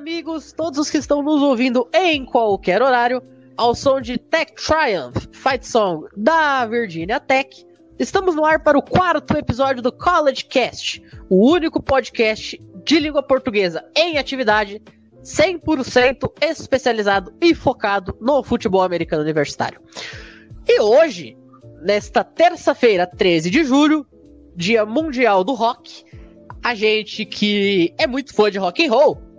amigos, todos os que estão nos ouvindo em qualquer horário, ao som de Tech Triumph, Fight Song da Virginia Tech. Estamos no ar para o quarto episódio do College Cast, o único podcast de língua portuguesa em atividade, 100% especializado e focado no futebol americano universitário. E hoje, nesta terça-feira, 13 de julho, Dia Mundial do Rock, a gente que é muito fã de rock and roll,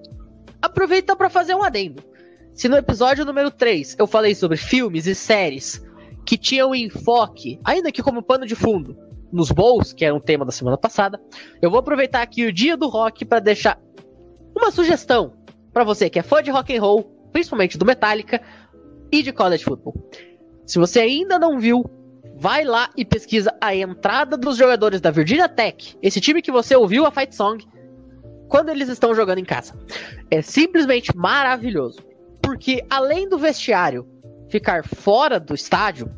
aproveita para fazer um adendo. Se no episódio número 3 eu falei sobre filmes e séries que tinham enfoque, ainda que como pano de fundo, nos Bowls, que era um tema da semana passada, eu vou aproveitar aqui o dia do rock para deixar uma sugestão para você que é fã de rock and roll, principalmente do Metallica e de college football. Se você ainda não viu, vai lá e pesquisa a entrada dos jogadores da Virginia Tech, esse time que você ouviu a Fight Song, quando eles estão jogando em casa. É simplesmente maravilhoso. Porque além do vestiário ficar fora do estádio,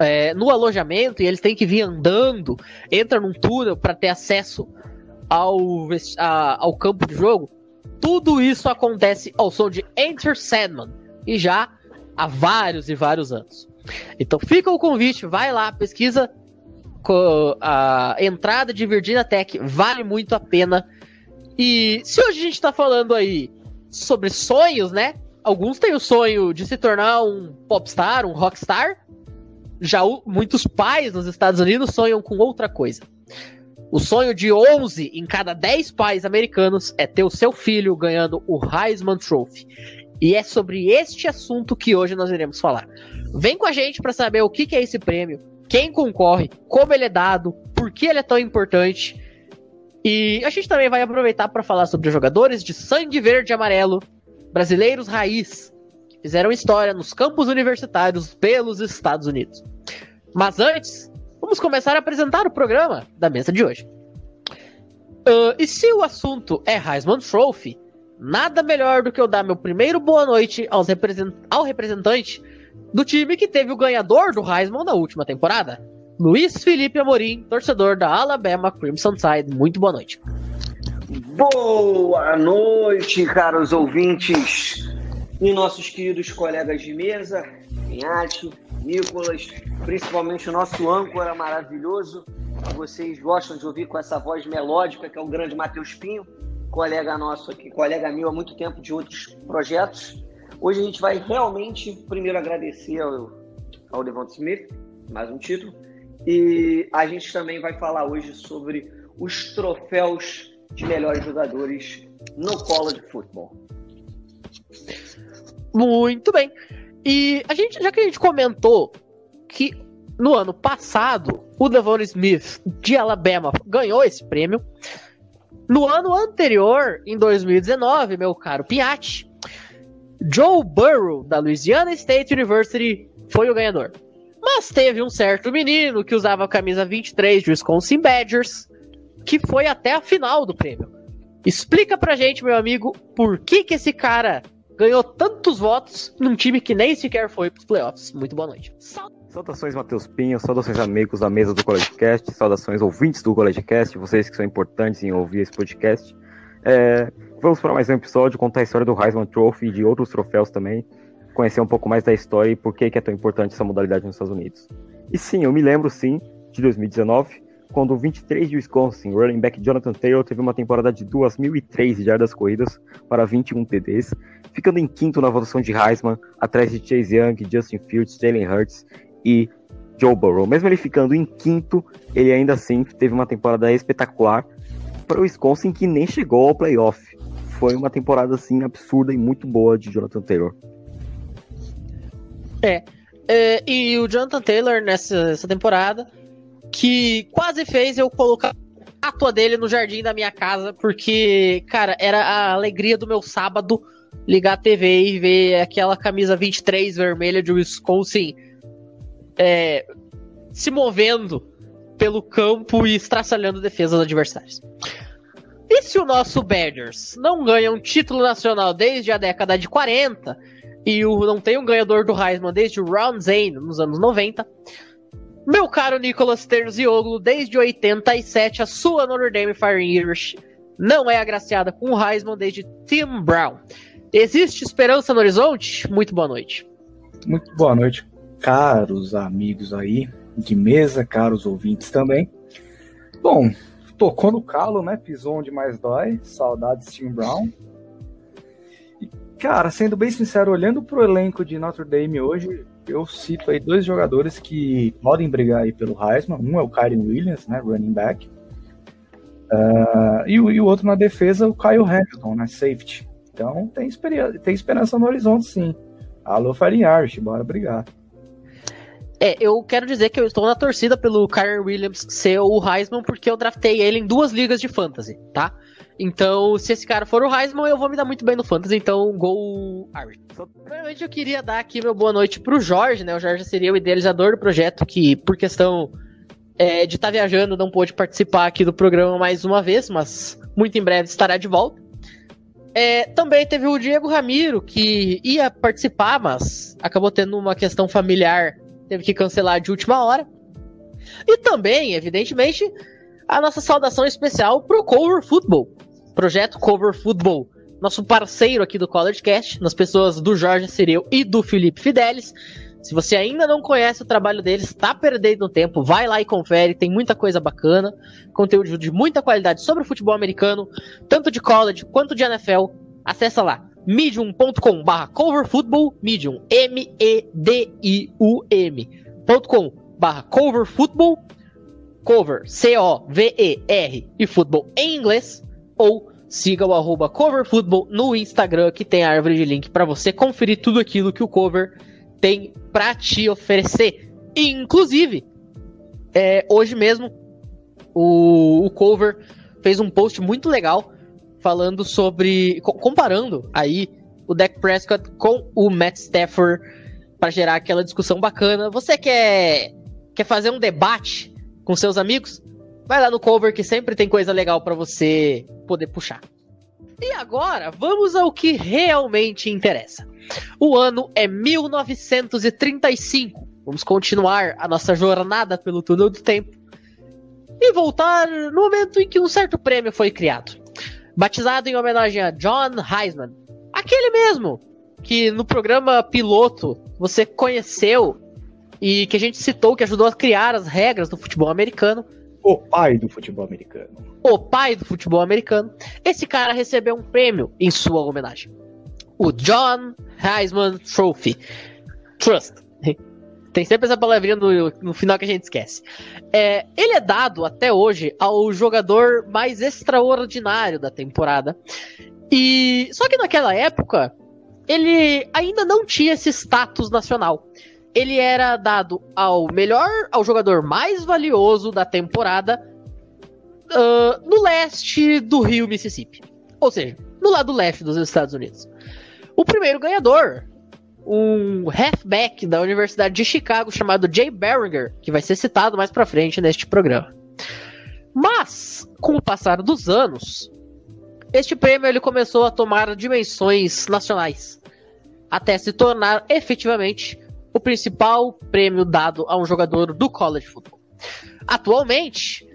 é, no alojamento, e eles têm que vir andando, entra num túnel para ter acesso ao, a, ao campo de jogo, tudo isso acontece ao som de Enter Sandman, e já há vários e vários anos. Então fica o convite, vai lá, pesquisa a entrada de Virginia Tech, vale muito a pena. E se hoje a gente tá falando aí sobre sonhos, né? Alguns têm o sonho de se tornar um popstar, um rockstar. Já muitos pais nos Estados Unidos sonham com outra coisa. O sonho de 11 em cada 10 pais americanos é ter o seu filho ganhando o Heisman Trophy. E é sobre este assunto que hoje nós iremos falar. Vem com a gente para saber o que, que é esse prêmio, quem concorre, como ele é dado, por que ele é tão importante. E a gente também vai aproveitar para falar sobre jogadores de sangue verde e amarelo, brasileiros raiz, que fizeram história nos campos universitários pelos Estados Unidos. Mas antes, vamos começar a apresentar o programa da mesa de hoje. Uh, e se o assunto é Heisman Trophy, nada melhor do que eu dar meu primeiro boa noite represent ao representante do time que teve o ganhador do Heisman na última temporada, Luiz Felipe Amorim, torcedor da Alabama Crimson Tide. Muito boa noite. Boa noite, caros ouvintes e nossos queridos colegas de mesa, Pinhate, Nicolas, principalmente o nosso âncora maravilhoso, que vocês gostam de ouvir com essa voz melódica, que é o grande Matheus Pinho colega nosso aqui, colega meu há muito tempo de outros projetos. Hoje a gente vai realmente primeiro agradecer ao, ao Devonta Smith, mais um título, e a gente também vai falar hoje sobre os troféus de melhores jogadores no college football. Muito bem. E a gente, já que a gente comentou que no ano passado o Devon Smith de Alabama ganhou esse prêmio, no ano anterior, em 2019, meu caro Piatti, Joe Burrow, da Louisiana State University, foi o ganhador. Mas teve um certo menino que usava a camisa 23 de Wisconsin Badgers, que foi até a final do prêmio. Explica pra gente, meu amigo, por que que esse cara ganhou tantos votos num time que nem sequer foi pros playoffs. Muito boa noite. Saudações, Matheus Pinho, saudações, amigos da mesa do CollegeCast, saudações, ouvintes do CollegeCast, vocês que são importantes em ouvir esse podcast. É, vamos para mais um episódio, contar a história do Heisman Trophy e de outros troféus também, conhecer um pouco mais da história e por que, que é tão importante essa modalidade nos Estados Unidos. E sim, eu me lembro sim de 2019, quando o 23 de Wisconsin, running back Jonathan Taylor teve uma temporada de 2.003 jardas corridas para 21 TDs, ficando em quinto na votação de Heisman, atrás de Chase Young, Justin Fields, Jalen Hurts e Joe Burrow. Mesmo ele ficando em quinto, ele ainda assim teve uma temporada espetacular para o Wisconsin que nem chegou ao playoff. Foi uma temporada assim absurda e muito boa de Jonathan Taylor. É, é e o Jonathan Taylor nessa temporada que quase fez eu colocar a atua dele no jardim da minha casa, porque, cara, era a alegria do meu sábado ligar a TV e ver aquela camisa 23 vermelha de Wisconsin é, se movendo pelo campo e estraçalhando defesas dos adversários. E se o nosso Badgers não ganha um título nacional desde a década de 40 e o, não tem um ganhador do Heisman desde o Ron Zane nos anos 90, meu caro Nicolas Terzioglu, desde 87 a sua Notre Dame Fighting Irish não é agraciada com o Heisman desde Tim Brown. Existe esperança no horizonte? Muito boa noite. Muito boa noite, caros amigos aí de mesa, caros ouvintes também. Bom, tocou no calo, né? Pisou onde mais dói. Saudades Tim Brown. Cara, sendo bem sincero, olhando pro elenco de Notre Dame hoje, eu cito aí dois jogadores que podem brigar aí pelo Heisman. Um é o Kyrie Williams, né? Running back. Uh, e, e, o outro na defesa, o Kyle Hamilton, né? Safety. Então tem, tem esperança no horizonte, sim. Alô, Fighting Irish, bora brigar. É, eu quero dizer que eu estou na torcida pelo Kyrie Williams ser o Heisman porque eu draftei ele em duas ligas de fantasy, tá? Então, se esse cara for o Heisman, eu vou me dar muito bem no fantasy, então gol Irish. Primeiramente, eu queria dar aqui meu boa noite pro Jorge, né? O Jorge seria o idealizador do projeto que, por questão é, de estar tá viajando, não pôde participar aqui do programa mais uma vez, mas muito em breve estará de volta. É, também teve o Diego Ramiro, que ia participar, mas acabou tendo uma questão familiar teve que cancelar de última hora. E também, evidentemente, a nossa saudação especial pro Cover Football. Projeto Cover Football, nosso parceiro aqui do College Cast, nas pessoas do Jorge Cireu e do Felipe Fidelis. Se você ainda não conhece o trabalho deles, está perdendo tempo, vai lá e confere, tem muita coisa bacana, conteúdo de muita qualidade sobre o futebol americano, tanto de college quanto de NFL. Acessa lá medium.com barra coverfootball, medium, M-E-D-I-U-M, .com barra coverfootball, cover, C-O-V-E-R, e futebol em inglês, ou siga o arroba coverfootball no Instagram, que tem a árvore de link para você conferir tudo aquilo que o cover tem para te oferecer. Inclusive, é, hoje mesmo, o, o cover fez um post muito legal falando sobre. comparando aí o Dak Prescott com o Matt Stafford para gerar aquela discussão bacana. Você quer, quer fazer um debate com seus amigos? Vai lá no cover que sempre tem coisa legal para você poder puxar. E agora, vamos ao que realmente interessa. O ano é 1935. Vamos continuar a nossa jornada pelo túnel do tempo e voltar no momento em que um certo prêmio foi criado batizado em homenagem a John Heisman. Aquele mesmo que no programa piloto você conheceu e que a gente citou, que ajudou a criar as regras do futebol americano. O pai do futebol americano. O pai do futebol americano. Esse cara recebeu um prêmio em sua homenagem. O John Heisman Trophy. Trust. Tem sempre essa palavrinha no, no final que a gente esquece. É, ele é dado até hoje ao jogador mais extraordinário da temporada. E só que naquela época ele ainda não tinha esse status nacional. Ele era dado ao melhor, ao jogador mais valioso da temporada uh, no leste do Rio Mississippi. Ou seja, no lado leste dos Estados Unidos. O primeiro ganhador um halfback da Universidade de Chicago chamado Jay Berringer, que vai ser citado mais para frente neste programa. Mas, com o passar dos anos, este prêmio ele começou a tomar dimensões nacionais, até se tornar efetivamente o principal prêmio dado a um jogador do college football. Atualmente,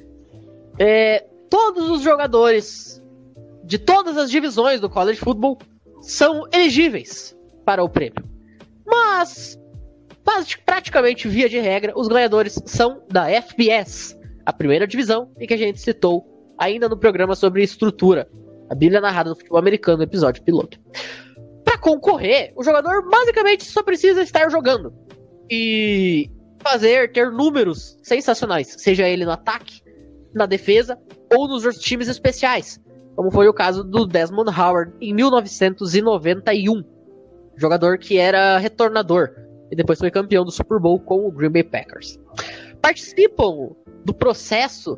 é, todos os jogadores de todas as divisões do college football são elegíveis para o prêmio. Mas, praticamente via de regra, os ganhadores são da FBS, a primeira divisão, e que a gente citou ainda no programa sobre estrutura, a Bíblia narrada do futebol americano, episódio piloto. Para concorrer, o jogador basicamente só precisa estar jogando e fazer ter números sensacionais, seja ele no ataque, na defesa ou nos outros times especiais, como foi o caso do Desmond Howard em 1991 jogador que era retornador e depois foi campeão do Super Bowl com o Green Bay Packers. Participam do processo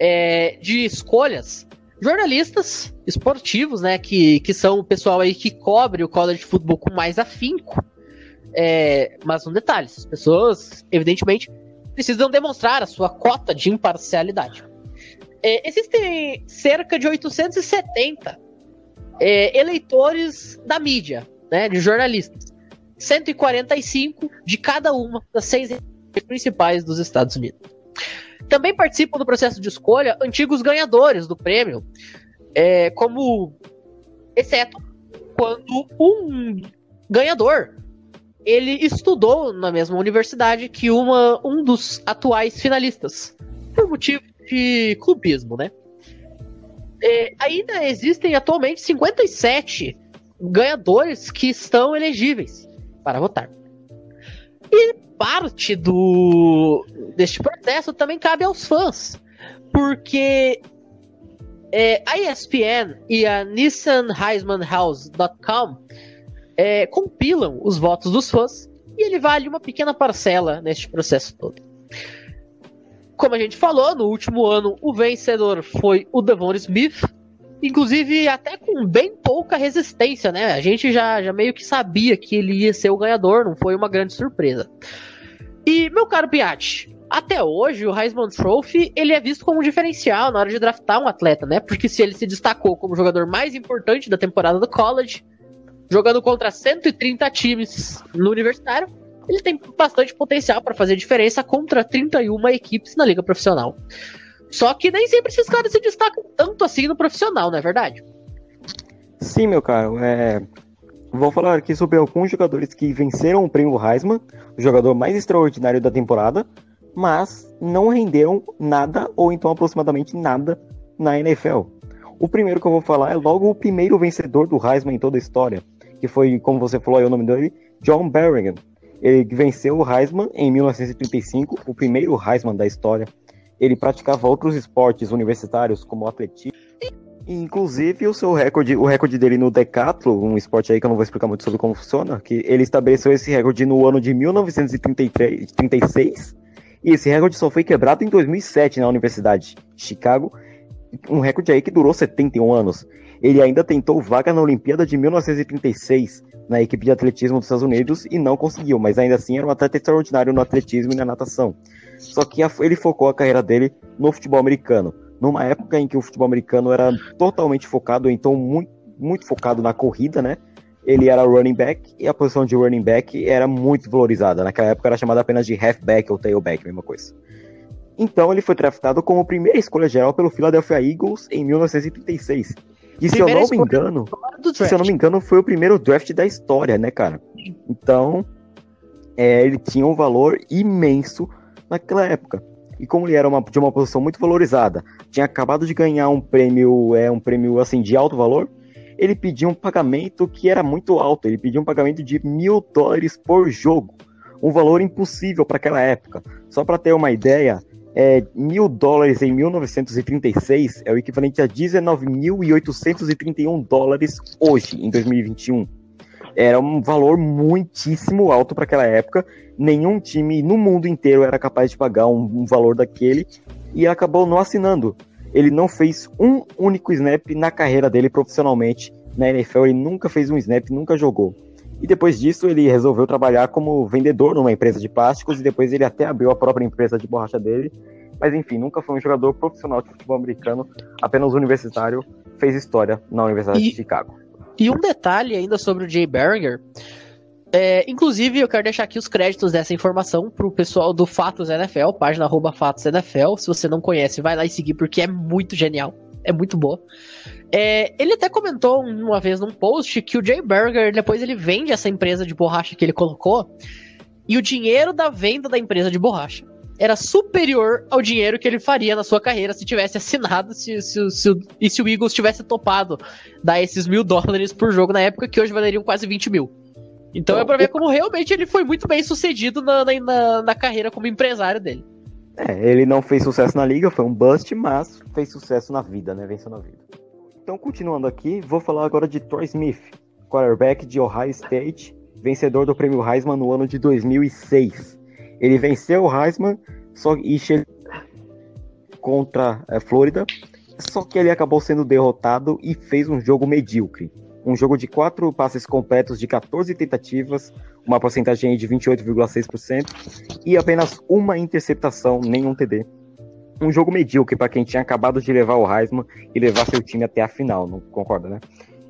é, de escolhas jornalistas esportivos, né, que, que são o pessoal aí que cobre o college football com mais afinco. É, mas um detalhe, as pessoas, evidentemente, precisam demonstrar a sua cota de imparcialidade. É, existem cerca de 870 é, eleitores da mídia, né, de jornalistas. 145 de cada uma das seis principais dos Estados Unidos. Também participam do processo de escolha antigos ganhadores do prêmio, É, como. Exceto quando um ganhador ele estudou na mesma universidade que uma, um dos atuais finalistas, por motivo de clubismo, né? É, ainda existem atualmente 57 ganhadores que estão elegíveis para votar. E parte do deste processo também cabe aos fãs, porque é, a ESPN e a NissanHeismanHouse.com é, compilam os votos dos fãs e ele vale uma pequena parcela neste processo todo. Como a gente falou, no último ano o vencedor foi o Devon Smith, inclusive até com bem pouca resistência, né? A gente já, já meio que sabia que ele ia ser o ganhador, não foi uma grande surpresa. E, meu caro Piatti, até hoje o Heisman Trophy ele é visto como um diferencial na hora de draftar um atleta, né? Porque se ele se destacou como o jogador mais importante da temporada do college, jogando contra 130 times no universitário, ele tem bastante potencial para fazer diferença contra 31 equipes na liga profissional. Só que nem sempre esses caras se destacam tanto assim no profissional, não é verdade? Sim, meu caro. É... Vou falar aqui sobre alguns jogadores que venceram o prêmio Heisman, o jogador mais extraordinário da temporada, mas não renderam nada ou então aproximadamente nada na NFL. O primeiro que eu vou falar é logo o primeiro vencedor do Heisman em toda a história, que foi, como você falou aí o nome dele, John Berrigan. Ele venceu o Heisman em 1935, o primeiro Heisman da história. Ele praticava outros esportes universitários, como atletismo. Inclusive, o seu recorde, o recorde dele no decathlon, um esporte aí que eu não vou explicar muito sobre como funciona, que ele estabeleceu esse recorde no ano de 1936, e esse recorde só foi quebrado em 2007 na Universidade de Chicago, um recorde aí que durou 71 anos. Ele ainda tentou vaga na Olimpíada de 1936 na equipe de atletismo dos Estados Unidos e não conseguiu, mas ainda assim era um atleta extraordinário no atletismo e na natação. Só que ele focou a carreira dele no futebol americano, numa época em que o futebol americano era totalmente focado, então muito, muito focado na corrida, né? Ele era running back e a posição de running back era muito valorizada. Naquela época era chamada apenas de halfback ou tailback, mesma coisa. Então ele foi draftado como primeira escolha geral pelo Philadelphia Eagles em 1936. E se eu não me engano, se eu não me engano, foi o primeiro draft da história, né, cara? Então, é, ele tinha um valor imenso naquela época. E como ele era uma, de uma posição muito valorizada, tinha acabado de ganhar um prêmio, é um prêmio assim de alto valor, ele pediu um pagamento que era muito alto. Ele pediu um pagamento de mil dólares por jogo, um valor impossível para aquela época. Só para ter uma ideia, é, mil dólares em 1936 é o equivalente a 19.831 dólares hoje, em 2021. Era um valor muitíssimo alto para aquela época. Nenhum time no mundo inteiro era capaz de pagar um, um valor daquele e acabou não assinando. Ele não fez um único snap na carreira dele profissionalmente na NFL. Ele nunca fez um snap, nunca jogou. E depois disso, ele resolveu trabalhar como vendedor numa empresa de plásticos e depois ele até abriu a própria empresa de borracha dele. Mas enfim, nunca foi um jogador profissional de futebol americano, apenas universitário, fez história na Universidade e, de Chicago. E um detalhe ainda sobre o Jay Berringer. É, inclusive, eu quero deixar aqui os créditos dessa informação pro pessoal do Fatos NFL, página arroba Fatos NFL. Se você não conhece, vai lá e seguir, porque é muito genial. É muito boa. É, ele até comentou uma vez num post que o Jay Berger, depois ele vende essa empresa de borracha que ele colocou, e o dinheiro da venda da empresa de borracha era superior ao dinheiro que ele faria na sua carreira se tivesse assinado se, se, se, e se o Eagles tivesse topado dar esses mil dólares por jogo na época, que hoje valeriam quase 20 mil. Então é pra ver como realmente ele foi muito bem sucedido na, na, na carreira como empresário dele. É, ele não fez sucesso na liga, foi um bust, mas fez sucesso na vida, né? Venceu na vida. Então, continuando aqui, vou falar agora de Troy Smith, quarterback de Ohio State, vencedor do prêmio Heisman no ano de 2006. Ele venceu o Heisman só, e chegou contra a é, Flórida, só que ele acabou sendo derrotado e fez um jogo medíocre. Um jogo de quatro passes completos de 14 tentativas, uma porcentagem de 28,6% e apenas uma interceptação, nenhum TD um jogo medíocre para quem tinha acabado de levar o Heisman e levar seu time até a final, não concorda, né?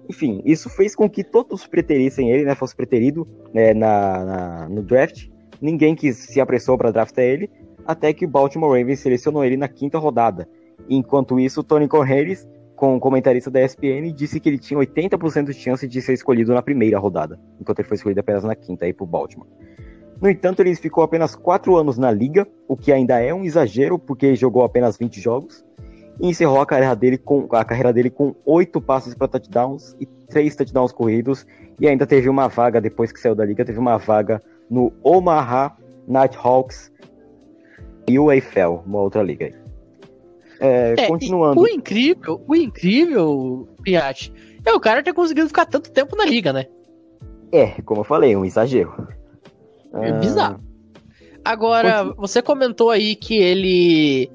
Enfim, isso fez com que todos preterissem ele, né? Fosse preterido né, na, na, no draft. Ninguém que se apressou para draftar ele, até que o Baltimore Ravens selecionou ele na quinta rodada. Enquanto isso, Tony Correios com o comentarista da ESPN, disse que ele tinha 80% de chance de ser escolhido na primeira rodada, enquanto ele foi escolhido apenas na quinta aí pro Baltimore. No entanto, ele ficou apenas 4 anos na liga, o que ainda é um exagero, porque jogou apenas 20 jogos, e encerrou a carreira dele com, a carreira dele com 8 passes para touchdowns e 3 touchdowns corridos, e ainda teve uma vaga, depois que saiu da liga, teve uma vaga no Omaha Nighthawks e o AFL, uma outra liga aí. É, É, continuando. O incrível, o incrível, Piatti, é o cara ter conseguido ficar tanto tempo na liga, né? É, como eu falei, um exagero. É Ah, bizarro. Agora, você comentou aí que ele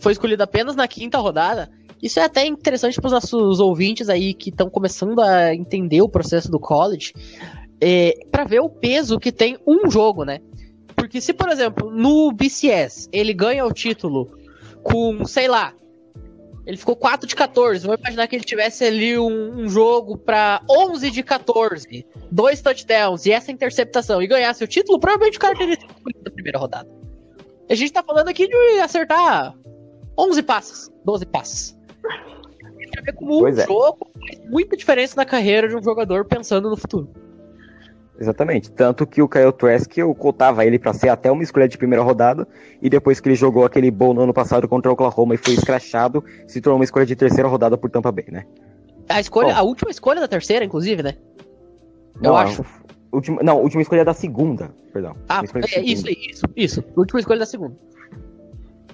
foi escolhido apenas na quinta rodada. Isso é até interessante para os nossos ouvintes aí que estão começando a entender o processo do college, é, para ver o peso que tem um jogo, né? Porque se, por exemplo, no BCS ele ganha o título com, sei lá, ele ficou 4 de 14. Vamos imaginar que ele tivesse ali um, um jogo para 11 de 14, dois touchdowns e essa interceptação e ganhasse o título, provavelmente o cara teria sido escolhido na primeira rodada. A gente tá falando aqui de acertar 11 passes, 12 passes. A gente ver como um Pois é. jogo faz muita diferença na carreira de um jogador pensando no futuro. Exatamente. Tanto que o Kyle Trask, eu cotava ele pra ser até uma escolha de primeira rodada, e depois que ele jogou aquele bowl no ano passado contra o Oklahoma e foi escrachado, se tornou uma escolha de terceira rodada por Tampa Bay, né? A escolha, Bom. a última escolha da terceira, inclusive, né? Eu Não, acho. Última, não, última escolha da segunda, perdão. Ah, de é, isso, isso, isso. Última escolha da segunda.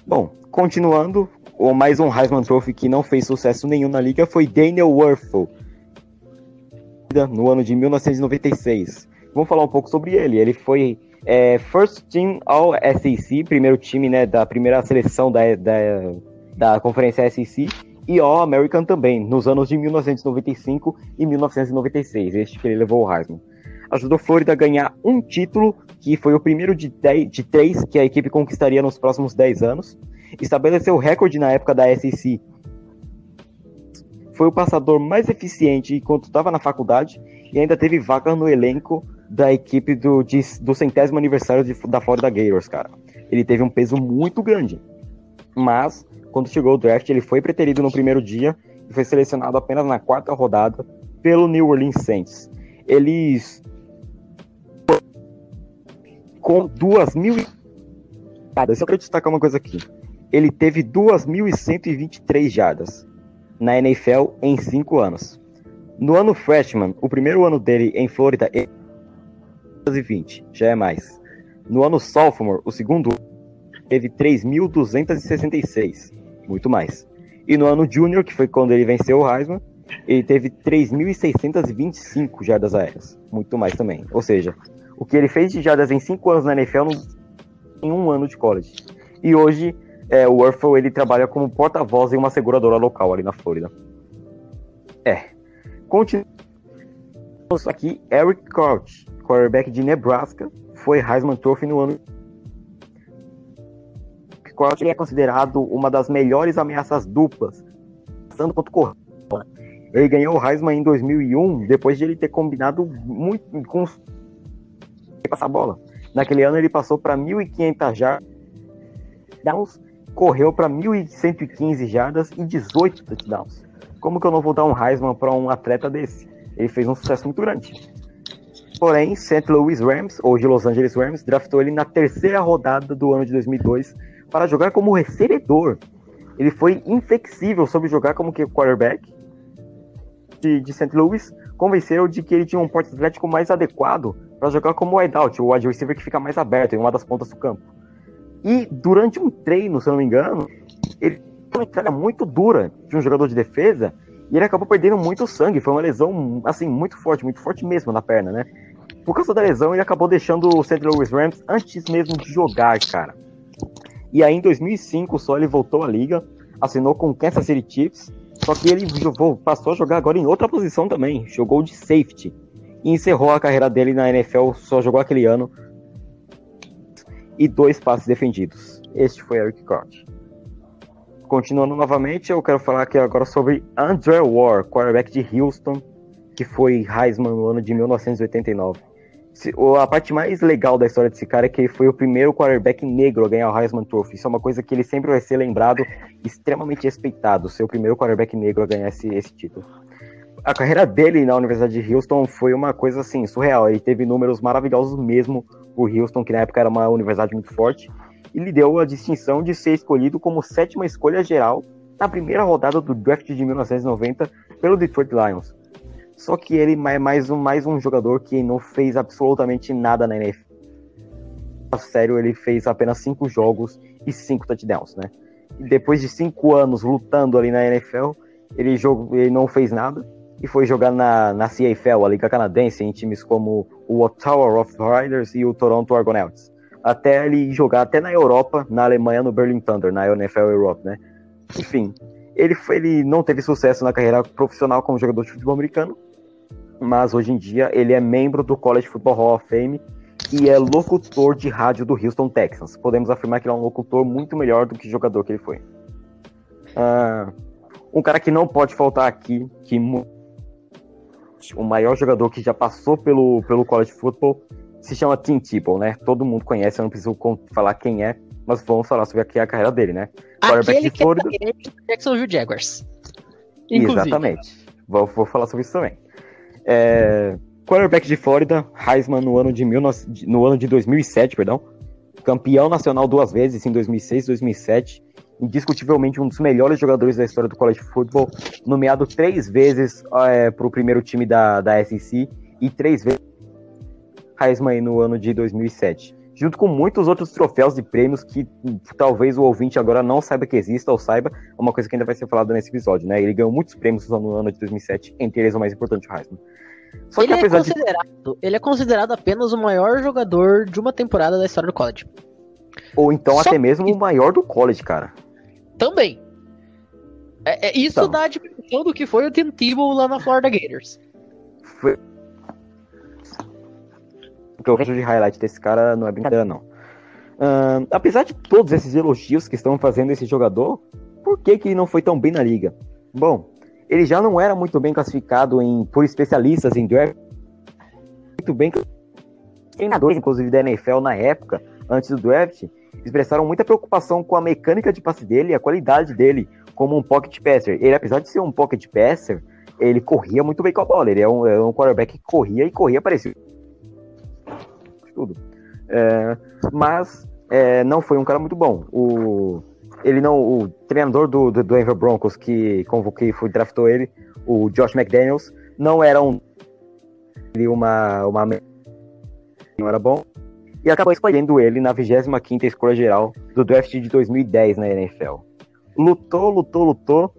Bom, continuando, o mais um Heisman Trophy que não fez sucesso nenhum na liga foi Daniel Werfel, no ano de 1996. Vamos falar um pouco sobre ele. Ele foi é, First Team All SEC, primeiro time né, da primeira seleção da, da, da conferência SEC, e All American também, nos anos de 1995 e 1996, este que ele levou o Heisman. Ajudou a Flórida a ganhar um título, que foi o primeiro de, dez, de três que a equipe conquistaria nos próximos 10 anos. Estabeleceu o recorde na época da SEC. Foi o passador mais eficiente enquanto estava na faculdade e ainda teve vaga no elenco da equipe do, de, do centésimo aniversário de, da Florida Gators, cara. Ele teve um peso muito grande. Mas, quando chegou o draft, ele foi preterido no primeiro dia e foi selecionado apenas na quarta rodada pelo New Orleans Saints. Eles com 2 mil. Cara, só quero destacar uma coisa aqui. Ele teve 2.123 jardas na NFL em 5 anos. No ano freshman, o primeiro ano dele em Flórida, ele 20, já é mais. No ano sophomore, o segundo, teve 3.266, muito mais. E no ano junior, que foi quando ele venceu o Heisman, ele teve 3.625 jardas aéreas, muito mais também. Ou seja, o que ele fez de jardas em 5 anos na NFL em um ano de college. E hoje, é, o Werfel, ele trabalha como porta-voz em uma seguradora local ali na Flórida. É. Continuamos aqui, Eric Crouch, quarterback de Nebraska, foi Heisman Trophy no ano. Crouch ele é considerado uma das melhores ameaças duplas, passando contra o. Ele ganhou o Heisman em 2001, depois de ele ter combinado muito com passar a bola. Naquele ano ele passou para 1.500 jardas, correu para 1.115 jardas e 18 touchdowns. Como que eu não vou dar um Heisman para um atleta desse? Ele fez um sucesso muito grande. Porém, St. Louis Rams, hoje Los Angeles Rams, draftou ele na terceira rodada do ano de 2002 para jogar como recebedor. Ele foi inflexível sobre jogar como que quarterback de, de St. Louis, convenceu de que ele tinha um porte atlético mais adequado para jogar como wideout, o wide receiver que fica mais aberto em uma das pontas do campo. E durante um treino, se eu não me engano, ele uma entrega muito dura de um jogador de defesa e ele acabou perdendo muito sangue. Foi uma lesão, assim, muito forte, muito forte mesmo na perna, né? Por causa da lesão, ele acabou deixando o St. Louis Rams antes mesmo de jogar, cara. E aí, em 2005, só ele voltou à liga, assinou com o Kansas City Chiefs, só que ele passou a jogar agora em outra posição também, jogou de safety. E encerrou a carreira dele na NFL, só jogou aquele ano. E dois passes defendidos. Este foi Eric Crouch. Continuando novamente, eu quero falar aqui agora sobre Andrew War, quarterback de Houston, que foi Heisman no ano de 1989. A parte mais legal da história desse cara é que ele foi o primeiro quarterback negro a ganhar o Heisman Trophy. Isso é uma coisa que ele sempre vai ser lembrado, extremamente respeitado, ser o primeiro quarterback negro a ganhar esse, esse título. A carreira dele na Universidade de Houston foi uma coisa assim, surreal. Ele teve números maravilhosos mesmo por Houston, que na época era uma universidade muito forte, e lhe deu a distinção de ser escolhido como sétima escolha geral na primeira rodada do draft de 1990 pelo Detroit Lions. Só que ele é mais um, mais um jogador que não fez absolutamente nada na NFL. Sério, ele fez apenas cinco jogos e cinco touchdowns, né? E depois de cinco anos lutando ali na NFL, ele, jogou, ele não fez nada e foi jogar na, na CFL, a Liga Canadense, em times como o Ottawa Rough Riders e o Toronto Argonauts. Até ele jogar até na Europa, na Alemanha, no Berlin Thunder, na NFL Europe, né? Enfim, ele, foi, ele não teve sucesso na carreira profissional como jogador de futebol americano, mas hoje em dia ele é membro do College Football Hall of Fame e é locutor de rádio do Houston Texans. Podemos afirmar que ele é um locutor muito melhor do que jogador que ele foi. Uh, um cara que não pode faltar aqui, que o maior jogador que já passou pelo, pelo college football se chama Tim Tebow, né? Todo mundo conhece, eu não preciso falar quem é, mas vamos falar sobre aqui a carreira dele, né? Aquele que Florida. é Jacksonville Jaguars. Inclusive. Exatamente. Vou, vou falar sobre isso também. É, quarterback de Flórida, Heisman no ano de, 19, no ano de 2007, perdão. Campeão nacional duas vezes, em 2006 e 2007. Indiscutivelmente um dos melhores jogadores da história do college football. Nomeado três vezes é, para o primeiro time da, da SEC e três vezes Heisman no ano de 2007 junto com muitos outros troféus e prêmios que talvez o ouvinte agora não saiba que exista ou saiba, é uma coisa que ainda vai ser falada nesse episódio, né? Ele ganhou muitos prêmios no ano de 2007, entre eles o mais importante, o Heisman. Só ele, é considerado, de... ele é considerado apenas o maior jogador de uma temporada da história do college. Ou então Só até mesmo que... o maior do college, cara. Também. É, é isso então. dá a dimensão do que foi o Tim Tebow lá na Florida Gators. Foi, porque o resto de highlight desse cara não é brincadeira, não. Uh, apesar de todos esses elogios que estão fazendo esse jogador, por que, que ele não foi tão bem na liga? Bom, ele já não era muito bem classificado em, por especialistas em draft. Muito bem treinadores, inclusive da NFL na época, antes do draft, expressaram muita preocupação com a mecânica de passe dele e a qualidade dele como um pocket passer. Ele, apesar de ser um pocket passer, ele corria muito bem com a bola. Ele é um, é um quarterback que corria e corria parecido tudo. É, mas é, não foi um cara muito bom. O, ele não, o treinador do, do Denver Broncos que convoquei, foi draftou ele, o Josh McDaniels, não era um uma uma não era bom e acabou escolhendo ele na 25ª escolha geral do draft de 2010 na NFL. Lutou, lutou, lutou,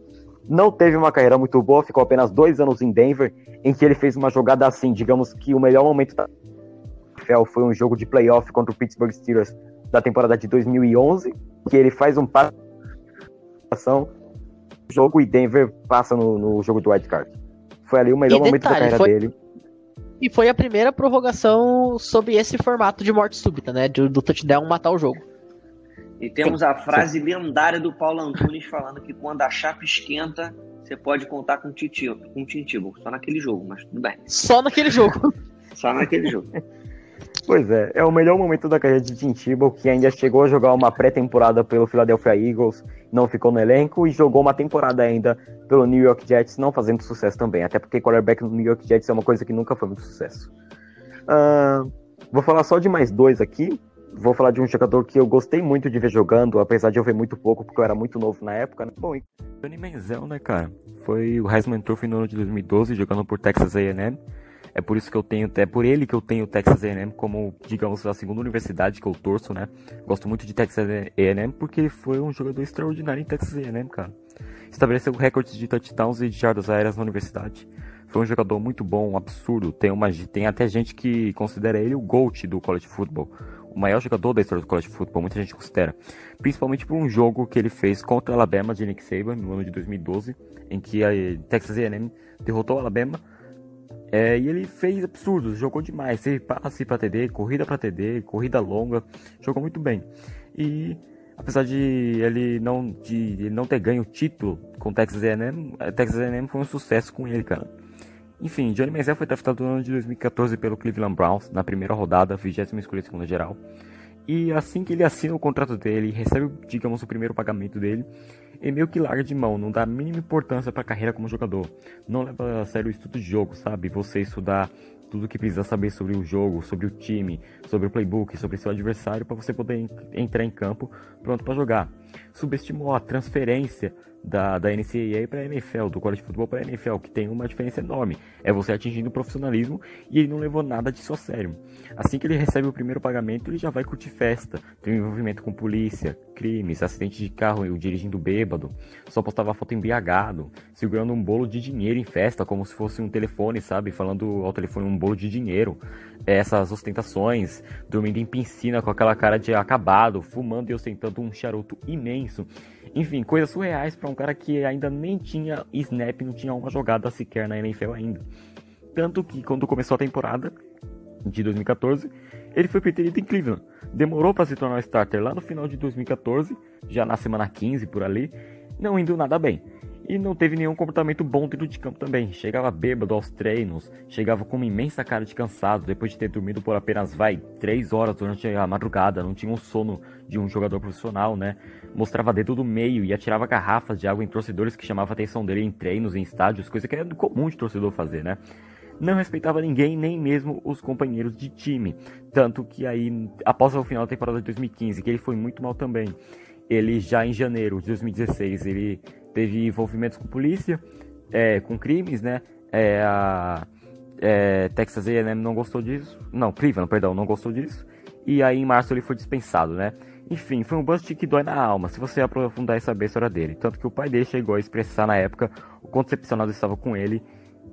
não teve uma carreira muito boa, ficou apenas dois anos em Denver, em que ele fez uma jogada assim, digamos que o melhor momento da NFL foi um jogo de playoff contra o Pittsburgh Steelers da temporada de 2011, que ele faz um passo jogo e Denver passa no, no jogo do Wild Card. Foi ali o melhor momento da carreira foi... dele. E foi a primeira prorrogação sob esse formato de morte súbita, né? Do, do touchdown matar o jogo. E temos a frase sim. lendária do Paulo Antunes falando que quando a chapa esquenta, você pode contar com o Titibo, com o Tintibo. Só naquele jogo, mas tudo bem. Só naquele jogo. Só naquele jogo. Pois é, é o melhor momento da carreira de Tim Tebow, que ainda chegou a jogar uma pré-temporada pelo Philadelphia Eagles, não ficou no elenco, e jogou uma temporada ainda pelo New York Jets, não fazendo sucesso também, até porque quarterback no New York Jets é uma coisa que nunca foi muito sucesso. Uh, vou falar só de mais dois aqui, vou falar de um jogador que eu gostei muito de ver jogando, apesar de eu ver muito pouco, porque eu era muito novo na época. Né? Bom, Johnny Manziel, né, cara? Foi o Heisman Trophy no ano de 2012, jogando por Texas A&M. É por isso que eu tenho, é por ele que eu tenho Texas A&M como, digamos, a segunda universidade que eu torço, né? Gosto muito de Texas A&M porque ele foi um jogador extraordinário em Texas A&M, cara. Estabeleceu recordes de touchdowns e de jardas aéreas na universidade. Foi um jogador muito bom, um absurdo. Tem, uma, tem até gente que considera ele o GOAT do college football. O maior jogador da história do college football, muita gente considera. Principalmente por um jogo que ele fez contra a Alabama de Nick Saban no ano de 2012, em que a Texas A&M derrotou a Alabama é, e ele fez absurdos, jogou demais. Teve passe para TD, corrida para TD, corrida longa, jogou muito bem. E apesar de ele não, de ele não ter ganho o título com Texas A&M, Texas A&M foi um sucesso com ele, cara. Enfim, Johnny Manziel foi draftado no ano de 2014 pelo Cleveland Browns, na primeira rodada, 20 escolha segunda geral. E assim que ele assina o contrato dele, recebe, digamos, o primeiro pagamento dele, ele meio que larga de mão, não dá a mínima importância para a carreira como jogador. Não leva a sério o estudo de jogo, sabe? Você estudar tudo que precisa saber sobre o jogo, sobre o time, sobre o playbook, sobre seu adversário para você poder entrar em campo pronto para jogar. Subestimou a transferência da, da NCAA para a NFL, do college football para a NFL, que tem uma diferença enorme. É você atingindo o profissionalismo e ele não levou nada disso a sério. Assim que ele recebe o primeiro pagamento, ele já vai curtir festa, tem um envolvimento com polícia, crimes, acidente de carro, eu dirigindo bêbado, só postava foto embriagado, segurando um bolo de dinheiro em festa, como se fosse um telefone, sabe? Falando ao telefone um bolo de dinheiro. Essas ostentações, dormindo em piscina com aquela cara de acabado, fumando e ostentando um charuto imenso. Enfim, coisas surreais para um cara que ainda nem tinha snap, não tinha uma jogada sequer na NFL ainda. Tanto que quando começou a temporada de 2014, ele foi preterido em Cleveland. Demorou para se tornar starter lá no final de 2014, já na semana 15 por ali, não indo nada bem. E não teve nenhum comportamento bom dentro de campo também. Chegava bêbado aos treinos, chegava com uma imensa cara de cansado depois de ter dormido por apenas, vai, 3 horas durante a madrugada. Não tinha o sono de um jogador profissional, né? Mostrava dedo do meio e atirava garrafas de água em torcedores que chamavam a atenção dele em treinos, em estádios, coisa que é comum de torcedor fazer, né? Não respeitava ninguém, nem mesmo os companheiros de time. Tanto que aí, após o final da temporada de 2015, que ele foi muito mal também, ele já em janeiro de 2016, ele teve envolvimentos com polícia, é, com crimes, né? É, a é, Texas A&M não gostou disso, não, Cleveland, perdão, não gostou disso. E aí em março ele foi dispensado, né? Enfim, foi um bust que dói na alma, se você aprofundar e saber a história dele. Tanto que o pai dele chegou a expressar na época o quanto decepcionado estava com ele.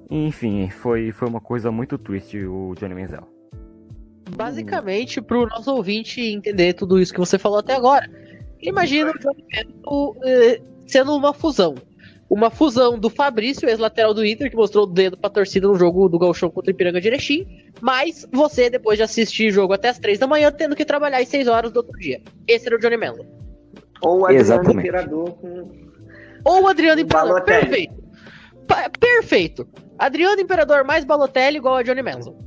enfim, foi, foi uma coisa muito triste o Johnny Manziel. Basicamente, para o nosso ouvinte entender tudo isso que você falou até agora, imagina o Johnny Manziel eh, sendo uma fusão. Uma fusão do Fabrício, ex-lateral do Inter, que mostrou o dedo pra torcida no jogo do Galchão contra o Ipiranga de Erechim, mas você, depois de assistir o jogo até as 3 da manhã, tendo que trabalhar às 6 horas do outro dia. Esse era o Johnny Mello. Ou o Adriano. Imperador com. Ou o Adriano Imperador. Perfeito. Pa perfeito. Adriano Imperador mais Balotelli igual a Johnny Mello.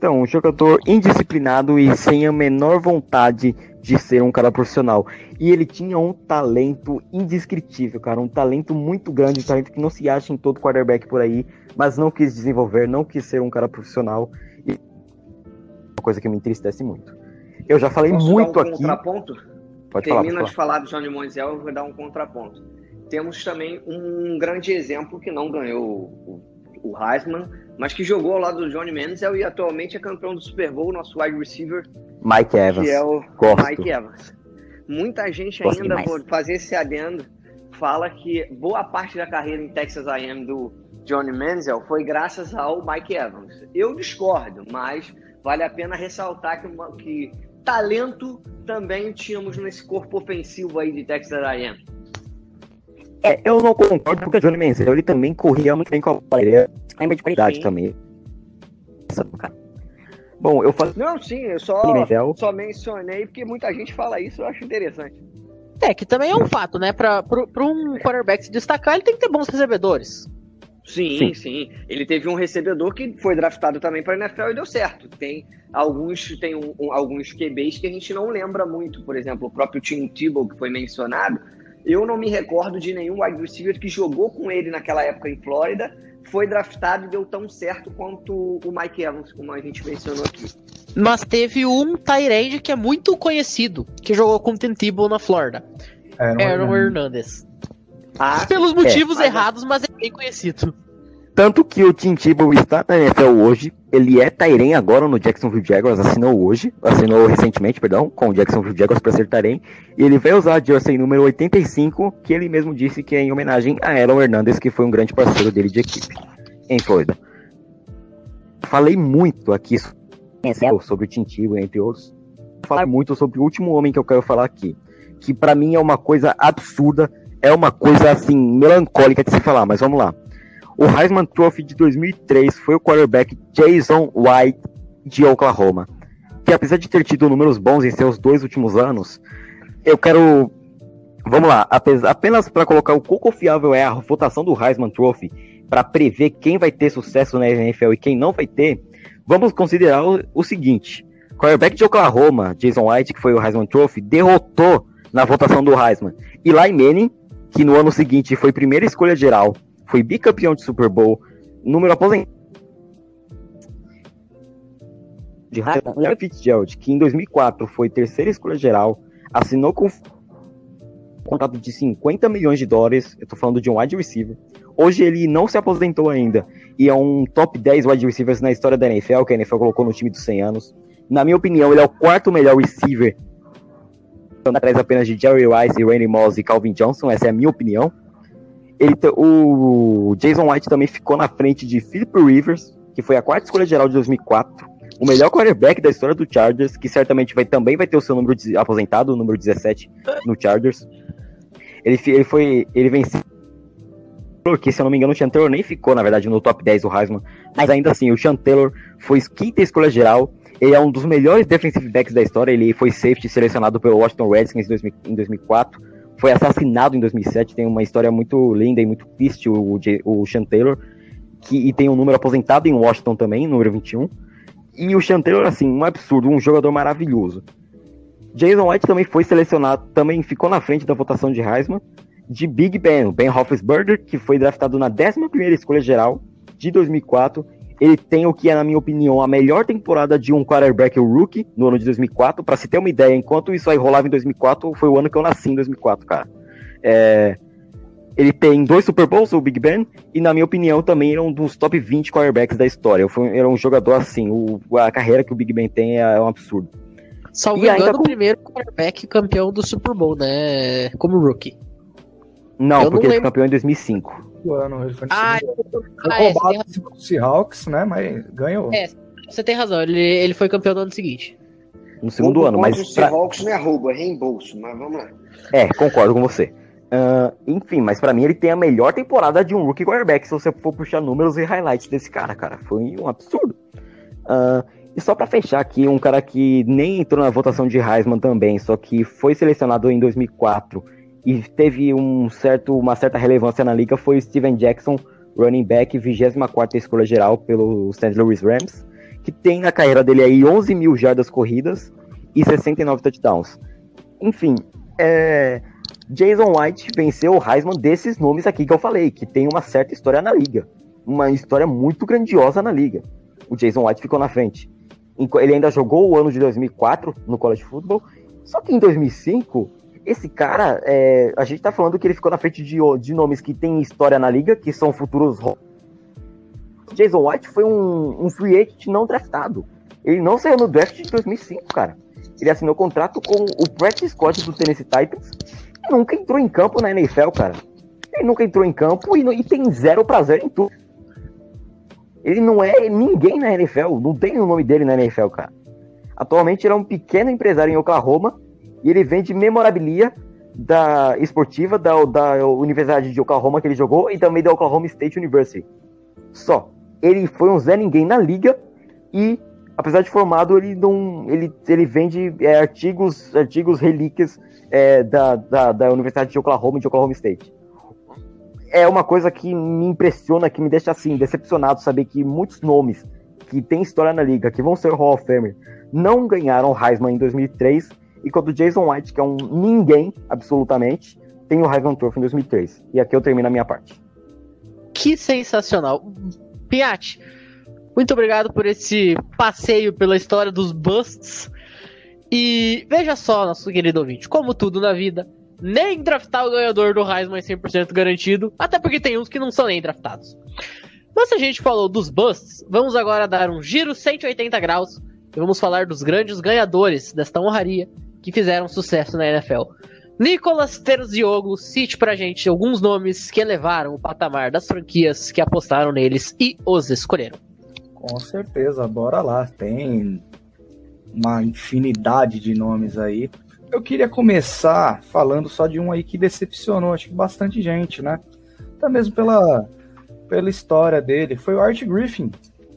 Então, um jogador indisciplinado e sem a menor vontade de ser um cara profissional. E ele tinha um talento indescritível, cara. Um talento muito grande, um talento que não se acha em todo quarterback por aí, mas não quis desenvolver, não quis ser um cara profissional. E uma coisa que me entristece muito. Eu já falei Posso muito dar um aqui. Contraponto? Pode Termina falar, de falar do Johnny Monziel, eu vou dar um contraponto. Temos também um grande exemplo que não ganhou o, o Heisman, mas que jogou ao lado do Johnny Manziel e atualmente é campeão do Super Bowl, nosso wide receiver, Mike Evans. que é o Gosto. Mike Evans. Muita gente Gosto ainda, demais. vou fazer esse adendo, fala que boa parte da carreira em Texas A&M do Johnny Manziel foi graças ao Mike Evans. Eu discordo, mas vale a pena ressaltar que, uma- que talento também tínhamos nesse corpo ofensivo aí de Texas A&M. É, eu não concordo porque o Johnny Manziel ele também corria muito bem com a bola. Ele lembra de qualidade Sim. também. Bom, eu falei Não, sim, eu só, só mencionei porque muita gente fala isso, eu acho interessante. É, que também é um fato, né? Pra, pra, pra um quarterback se destacar, ele tem que ter bons recebedores. Sim, Sim. sim, Ele teve um recebedor que foi draftado também para a NFL e deu certo. Tem alguns, tem um- um- alguns QBs que a gente não lembra muito. Por exemplo, o próprio Tim Tebow, que foi mencionado. Eu não me recordo de nenhum wide receiver que jogou com ele naquela época em Flórida, foi draftado e deu tão certo quanto o Mike Evans, como a gente mencionou aqui. Mas teve um Tyrande que é muito conhecido, que jogou com o Tim Tebow na Florida. Aaron Aaron Hernandez. Hernandez. Ah, Pelos motivos mas- errados, mas é bem conhecido. Tanto que o Tim Tebow está na NFL hoje, ele é Tairen agora no Jacksonville Jaguars, assinou hoje, assinou recentemente, perdão, com o Jacksonville Jaguars para ser Tairen, e ele vai usar a jersey número 85, que ele mesmo disse que é em homenagem a Aaron Hernandez, que foi um grande parceiro dele de equipe, em Florida. Falei muito aqui so- sobre o Tim Tebow, entre outros. Falar muito sobre o último homem que eu quero falar aqui, que para mim é uma coisa absurda, é uma coisa assim melancólica de se falar, mas vamos lá. O Heisman Trophy de 2003 foi o quarterback Jason White de Oklahoma, que apesar de ter tido números bons em seus dois últimos anos, eu quero, vamos lá, apenas para colocar o quão confiável é a votação do Heisman Trophy, para prever quem vai ter sucesso na NFL e quem não vai ter, vamos considerar o, o seguinte: quarterback de Oklahoma, Jason White, que foi o Heisman Trophy, derrotou na votação do Heisman. Eli Manning, que no ano seguinte foi primeira escolha geral, foi bicampeão de Super Bowl, número aposentado de Larry Fitzgerald, que em 2004 foi terceira escolha geral, assinou com um contrato de 50 milhões de dólares, eu tô falando de um wide receiver. Hoje ele não se aposentou ainda e é um top 10 wide receivers na história da NFL, que a NFL colocou no time dos 100 anos. Na minha opinião, ele é o quarto melhor receiver atrás apenas de Jerry Rice, Randy Moss e Calvin Johnson, essa é a minha opinião. Ele, o Jason White também ficou na frente de Philip Rivers, que foi a quarta escolha geral de 2004, o melhor quarterback da história do Chargers, que certamente vai, também vai ter o seu número de, aposentado, o número 17 no Chargers. Ele, ele foi. Ele venceu. Porque, se eu não me engano, o Sean Taylor nem ficou, na verdade, no top 10 do Heisman. Mas ainda assim, o Sean Taylor foi quinta escolha geral. Ele é um dos melhores defensive backs da história. Ele foi safety selecionado pelo Washington Redskins em 2004. Foi assassinado em 2007. Tem uma história muito linda e muito triste, o, o Sean Taylor. Que, e tem um número aposentado em Washington também, número 21. E o Sean Taylor, assim, um absurdo, um jogador maravilhoso. Jason White também foi selecionado, também ficou na frente da votação de Heisman, de Big Ben, Ben Roethlisberger, que foi draftado na 11ª escolha geral de 2004. Ele tem o que é, na minha opinião, a melhor temporada de um quarterback rookie no ano de 2004. Para se ter uma ideia, enquanto isso aí rolava em 2004, foi o ano que eu nasci em 2004, cara. É, ele tem dois Super Bowls, o Big Ben, e na minha opinião também é um dos top 20 quarterbacks da história. Era um jogador assim, o, a carreira que o Big Ben tem é, é um absurdo. Salvo engano, com... o primeiro quarterback campeão do Super Bowl, né? Como rookie. Não, Eu porque não ele foi campeão em 2005. O ano, ele foi ah, ah, é, roubado do Seahawks, né? Mas ganhou. É, você tem razão, ele, ele foi campeão no ano seguinte. No segundo ano, mas. O Seahawks não é roubo, é reembolso, mas vamos lá. É, concordo com você. Uh, enfim, mas para mim ele tem a melhor temporada de um rookie quarterback se você for puxar números e highlights desse cara, cara. Foi um absurdo. Uh, e só para fechar aqui, um cara que nem entrou na votação de Heisman também, só que foi selecionado em 2004 e teve um certo, uma certa relevância na liga foi Steven Jackson, running back, 24 escolha geral pelo St. Louis Rams, que tem na carreira dele aí 11 mil jardas corridas e 69 touchdowns. Enfim, é, Jason White venceu o Heisman desses nomes aqui que eu falei, que tem uma certa história na liga. Uma história muito grandiosa na liga. O Jason White ficou na frente. Ele ainda jogou o ano de 2004 no college football. Só que em 2005, esse cara, é, a gente tá falando que ele ficou na frente de, de nomes que tem história na liga, que são futuros. Jason White foi um, um free agent não draftado. Ele não saiu no draft de 2005, cara. Ele assinou contrato com o Brett Scott do Tennessee Titans nunca entrou em campo na NFL, cara. Ele nunca entrou em campo e, e tem zero prazer em tudo. Ele não é ninguém na NFL, não tem o nome dele na NFL, cara. Atualmente ele é um pequeno empresário em Oklahoma e ele vende memorabilia da esportiva da, da Universidade de Oklahoma que ele jogou e também da Oklahoma State University. Só. Ele foi um Zé Ninguém na liga e, apesar de formado, ele não. Ele, ele vende é, artigos, artigos relíquias é, da, da, da Universidade de Oklahoma e de Oklahoma State. É uma coisa que me impressiona, que me deixa assim, decepcionado saber que muitos nomes que têm história na liga, que vão ser Hall of Famer, não ganharam Heisman em 2003, e quando o Jason White, que é um ninguém, absolutamente, tem o Trophy em 2003. E aqui eu termino a minha parte. Que sensacional. Piatti, muito obrigado por esse passeio pela história dos busts e veja só, nosso querido ouvinte, como tudo na vida, nem draftar o ganhador do Heisman é 100% garantido, até porque tem uns que não são nem draftados. Mas se a gente falou dos busts, vamos agora dar um giro 180 graus e vamos falar dos grandes ganhadores desta honraria que fizeram sucesso na NFL. Nicolas Terzioglu, cite pra gente alguns nomes que elevaram o patamar das franquias que apostaram neles e os escolheram. Com certeza, bora lá. Tem uma infinidade de nomes aí. Eu queria começar falando só de um aí que decepcionou, acho que bastante gente, né? Até mesmo pela, pela história dele. Foi o Art Griffin.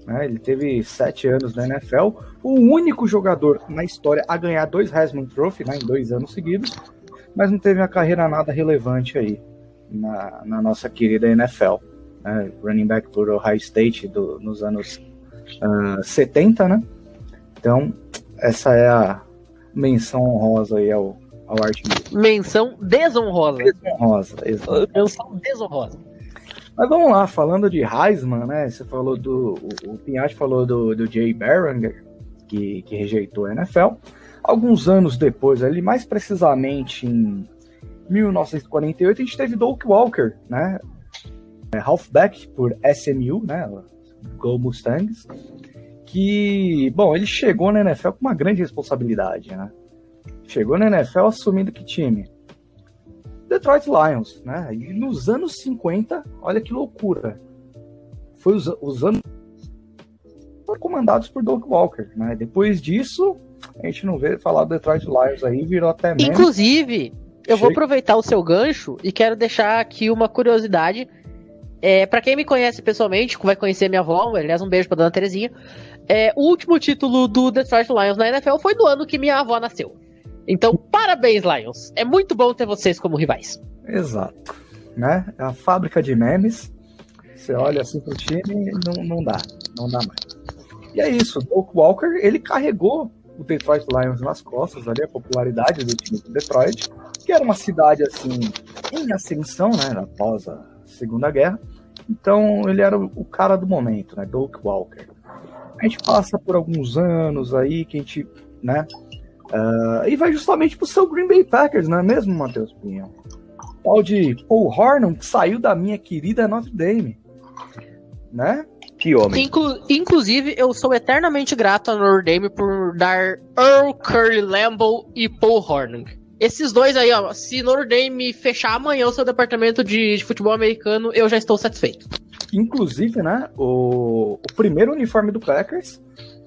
Né? Ele teve sete anos na NFL, o único jogador na história a ganhar dois Heisman Trophy né, em dois anos seguidos, mas não teve uma carreira nada relevante aí na, na nossa querida NFL. né, running back por Ohio State do, nos anos uh, ah, 70, né? Então, essa é a menção honrosa aí ao, ao Art Menção desonrosa. Desonrosa, exato. Menção desonrosa. Mas vamos lá, falando de Heisman, né? Você falou do. O, o falou do, do Jay Barringer, que, que rejeitou a NFL. Alguns anos depois, ali, mais precisamente em 1948, a gente teve Doak Walker, né? É, halfback por SMU, né? Go Mustangs. Que, bom, ele chegou na NFL com uma grande responsabilidade, né? Chegou na NFL assumindo que time? Detroit Lions, né? E nos anos 50, olha que loucura. Foi os, os anos comandados por Doug Walker, né? Depois disso, a gente não vê falar do Detroit Lions aí, virou até mesmo. Inclusive, eu vou aproveitar o seu gancho e quero deixar aqui uma curiosidade. É, para quem me conhece pessoalmente, vai conhecer minha avó, aliás, um beijo pra dona Terezinha. É, o último título do Detroit Lions na NFL foi do ano que minha avó nasceu. Então, parabéns, Lions. É muito bom ter vocês como rivais. Exato. Né? É a fábrica de memes. Você olha assim pro time e não, não dá. Não dá mais. E é isso. O Walker, ele carregou o Detroit Lions nas costas, ali, a popularidade do time do Detroit, que era uma cidade, assim, em ascensão, né, após a Segunda Guerra. Então, ele era o cara do momento, né, Doak Walker. A gente passa por alguns anos aí que a gente, né, Uh, e vai justamente pro seu Green Bay Packers, não é mesmo, Matheus Pinhão? O de Paul Hornum, que saiu da minha querida Notre Dame. Né? Que homem. Inclu inclusive, eu sou eternamente grato a Notre Dame por dar Earl Curry Lambeau e Paul Hornung. Esses dois aí, ó, se Notre Dame fechar amanhã o seu departamento de, de futebol americano, eu já estou satisfeito. Inclusive, né, o, o primeiro uniforme do Packers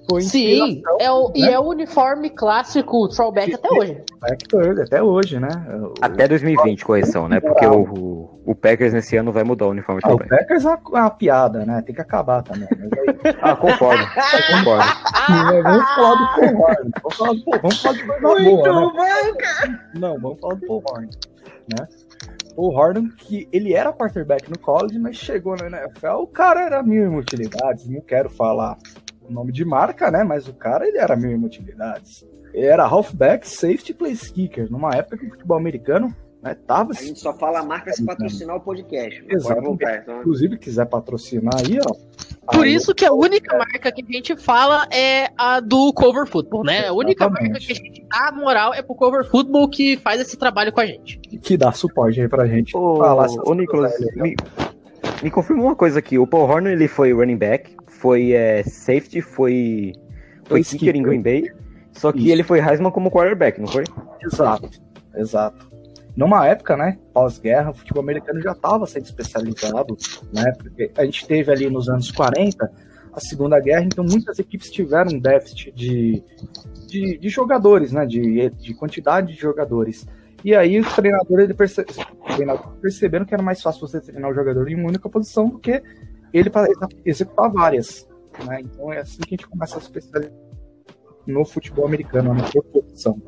foi Sim, é o, né? e é o uniforme clássico throwback até hoje. Até hoje, né? Até 2020, correção, né? Porque o, o, Packers nesse ano vai mudar o uniforme ah, O Packers é uma, uma, piada, né? Tem que acabar também. Aí... ah, concordo. concordo. vamos falar do Paul Horn. Vamos falar, do, vamos falar de coisa Muito boa, né? cara. Não, vamos falar do Paul Horn, né? o Horn, que ele era quarterback no college, mas chegou na NFL, o cara era mil utilidades, não quero falar nome de marca, né? Mas o cara ele era mil inutilidades. Ele era halfback, safety, place kicker. Numa época que o futebol americano né, tava. A gente só fala a marca se patrocinar o podcast. Exato. Então. Inclusive, quiser patrocinar aí, ó. Por aí, isso que a única é. marca que a gente fala é a do Cover Football, né? A única Exatamente. marca que a gente dá moral é pro Cover Football que faz esse trabalho com a gente. Que dá suporte aí pra gente. Ô, falar ô Nicolas, me, me confirma uma coisa aqui. O Paul Horner ele foi running back, foi é, safety, foi, foi kicker em Green Bay. Só que Isso. ele foi Heisman como quarterback, não foi? Exato, exato. Numa época, né, pós-guerra, o futebol americano já estava sendo especializado, né, porque a gente teve ali nos anos 40 a Segunda Guerra, então muitas equipes tiveram um déficit de, de, de jogadores, né, de, de quantidade de jogadores. E aí os treinadores perce... perceberam que era mais fácil você treinar o jogador em uma única posição do que ele para executar várias. Né? Então é assim que a gente começa a se especializar no futebol americano, na proporção.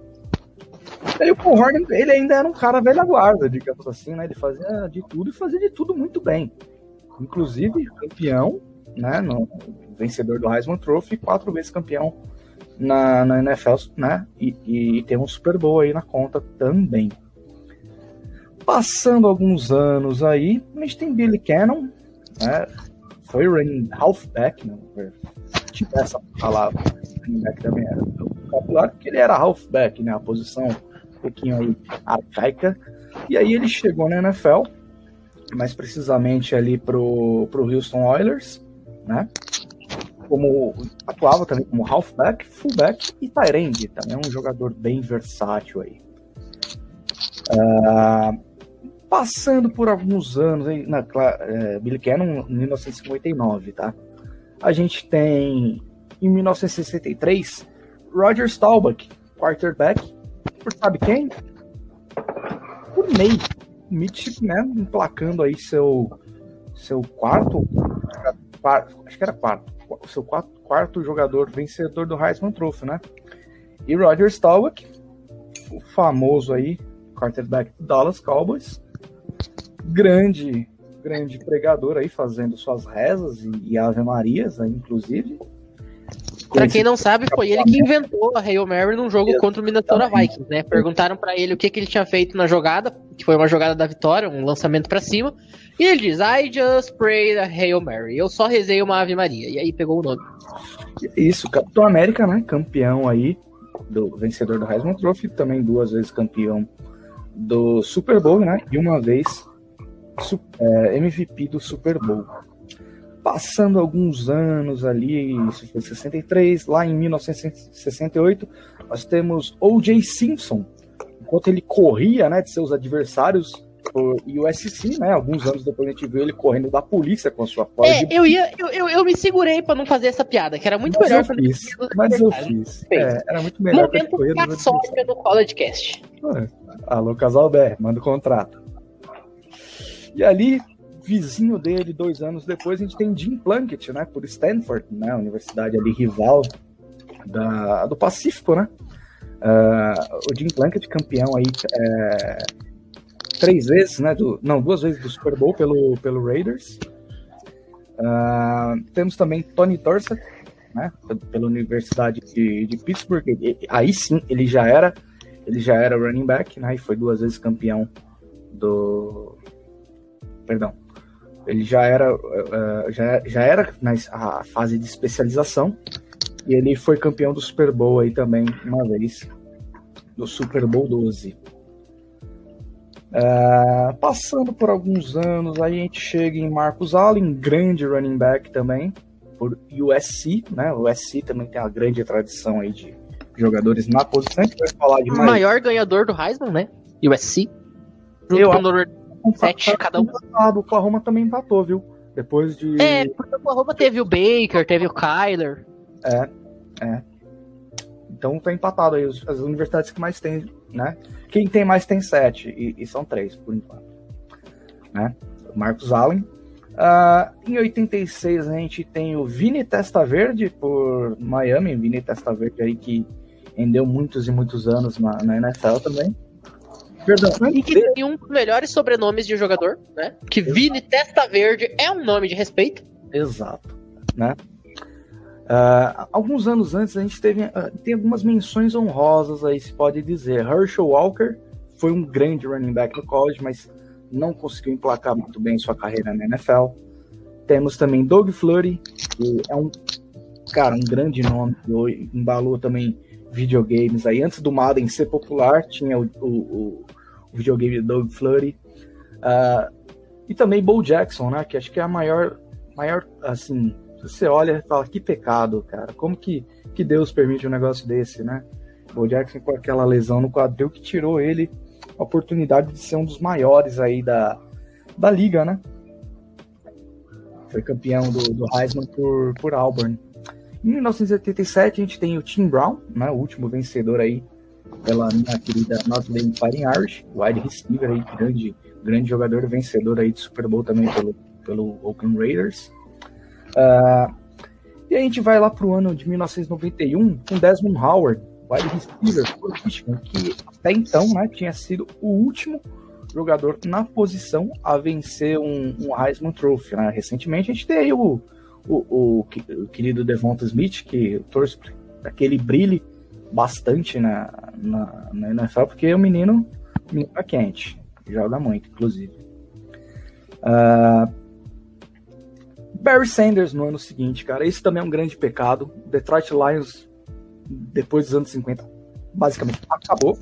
E o Paul Horn, ele ainda era um cara velha guarda, digamos assim, né? Ele fazia de tudo e fazia de tudo muito bem. Inclusive campeão, né? No, vencedor do Heisman Trophy, quatro vezes campeão na, na NFL, né? E, e, e tem um Super Bowl aí na conta também. Passando alguns anos aí, a gente tem Billy Cannon, né? foi running halfback, não né? tiver essa palavra, running back também era popular, porque ele era halfback, né, a posição pouquinho aí arcaica, e aí ele chegou na NFL, mais precisamente ali pro, pro Houston Oilers, né, como atuava também como halfback, fullback e end, também é um jogador bem versátil aí. Uh, Passando por alguns anos, hein, na, é, Billy Cannon em 1959, tá? A gente tem em 1963 Roger Staubach, quarterback, por sabe quem? Por Ney. Mitch, né, emplacando aí seu seu quarto, acho que era quarto, seu quarto, quarto jogador vencedor do Heisman Trophy, né? E Roger Staubach, o famoso aí quarterback do Dallas Cowboys, grande grande pregador aí fazendo suas rezas e, e Ave Marias, aí, inclusive. Pra quem não sabe, foi ele que inventou a Hail Mary num jogo contra o Minnesota Vikings, né? Perguntaram pra ele o que, que ele tinha feito na jogada, que foi uma jogada da vitória, um lançamento pra cima. E ele diz: I just prayed a Hail Mary. Eu só rezei uma Ave Maria. E aí pegou o nome. Isso, Capitão América, né? Campeão aí, do vencedor do Heisman Trophy, também duas vezes campeão do Super Bowl, né? E uma vez é, MVP do Super Bowl. Passando alguns anos ali, isso foi 63, lá em 1968, nós temos O.J. Simpson, enquanto ele corria, né, de seus adversários por USC, né? Alguns anos depois a gente viu ele correndo da polícia com a sua Ford. É, eu ia. Eu, eu, eu me segurei pra não fazer essa piada, que era muito mas melhor eu fiz, mas eu fiz. É, era muito melhor Momento corria dos adversários. caçódia no College Cast. Alô, Casalber, manda o contrato. E ali, vizinho dele, dois anos depois, a gente tem Jim Plunkett, né? Por Stanford, né? Universidade ali rival da, do Pacífico, né? Ah, o Jim Plunkett, campeão aí é, três vezes, né? Do, não, duas vezes do Super Bowl pelo, pelo Raiders. Ah, temos também Tony Dorsett, né? Pela Universidade de, de Pittsburgh. Aí sim, ele já era ele já era running back, né? E foi duas vezes campeão do. Perdão. Ele já era, eh, já, já era na a fase de especialização. E ele foi campeão do Super Bowl aí também, uma vez. Do Super Bowl 12. Ah, passando por alguns anos, aí a gente chega em Marcus Allen, grande running back também, por USC, né? O USC também tem uma grande tradição aí de jogadores na posição. A gente vai falar de O mais maior ganhador do Heisman, né? USC. Junto Eu com o Notre sete, cada um. empatado. O Oklahoma também empatou, viu? Depois de. É, porque o Oklahoma teve o Baker, teve o Kyler. Então tá empatado aí. As universidades que mais tem, né? Quem tem mais tem sete. E, e são três, por enquanto. Né? Marcos Allen. Ah, em 86 a gente tem o Vini Testaverde por Miami. Vini Testaverde aí que rendeu muitos e muitos anos na, na NFL também. Perdão, E que tem um dos melhores sobrenomes de jogador, né? Que Vini Testa Verde é um nome de respeito. Exato, né? Ah, alguns anos antes a gente teve ah, tem algumas menções honrosas aí se pode dizer. Herschel Walker foi um grande running back no college, mas não conseguiu emplacar muito bem sua carreira na NFL. Temos também Doug Flurry, que é um cara um grande nome, que embalou também videogames aí antes do Madden ser popular tinha o, o, o- videogame Doug Flurry. Ah, e também Bo Jackson, né? Que acho que é a maior maior, assim, você olha e fala, que pecado, cara. Como que, que Deus permite um negócio desse, né? O Jackson com aquela lesão no quadril que tirou ele a oportunidade de ser um dos maiores aí da, da liga, né? Foi campeão do, do Heisman por, por Auburn. Em 1987 a gente tem o Tim Brown, né? O último vencedor aí pela minha querida Notre Dame Fighting Irish, wide receiver aí, grande, grande jogador, vencedor aí de Super Bowl também pelo, pelo Oakland Raiders. Ah, e a gente vai lá pro ano de 1991 com Desmond Howard, wide receiver que até então né, tinha sido o último jogador na posição a vencer um, um Heisman Trophy. Né? Recentemente a gente aí o, o, o, o querido Devonta Smith, que torce para que ele brilhe bastante na, na, na NFL, porque o menino, o menino tá quente, joga muito, inclusive. Ah, Barry Sanders no ano seguinte, cara, esse também é um grande pecado. Detroit Lions, depois dos anos 50, basicamente acabou.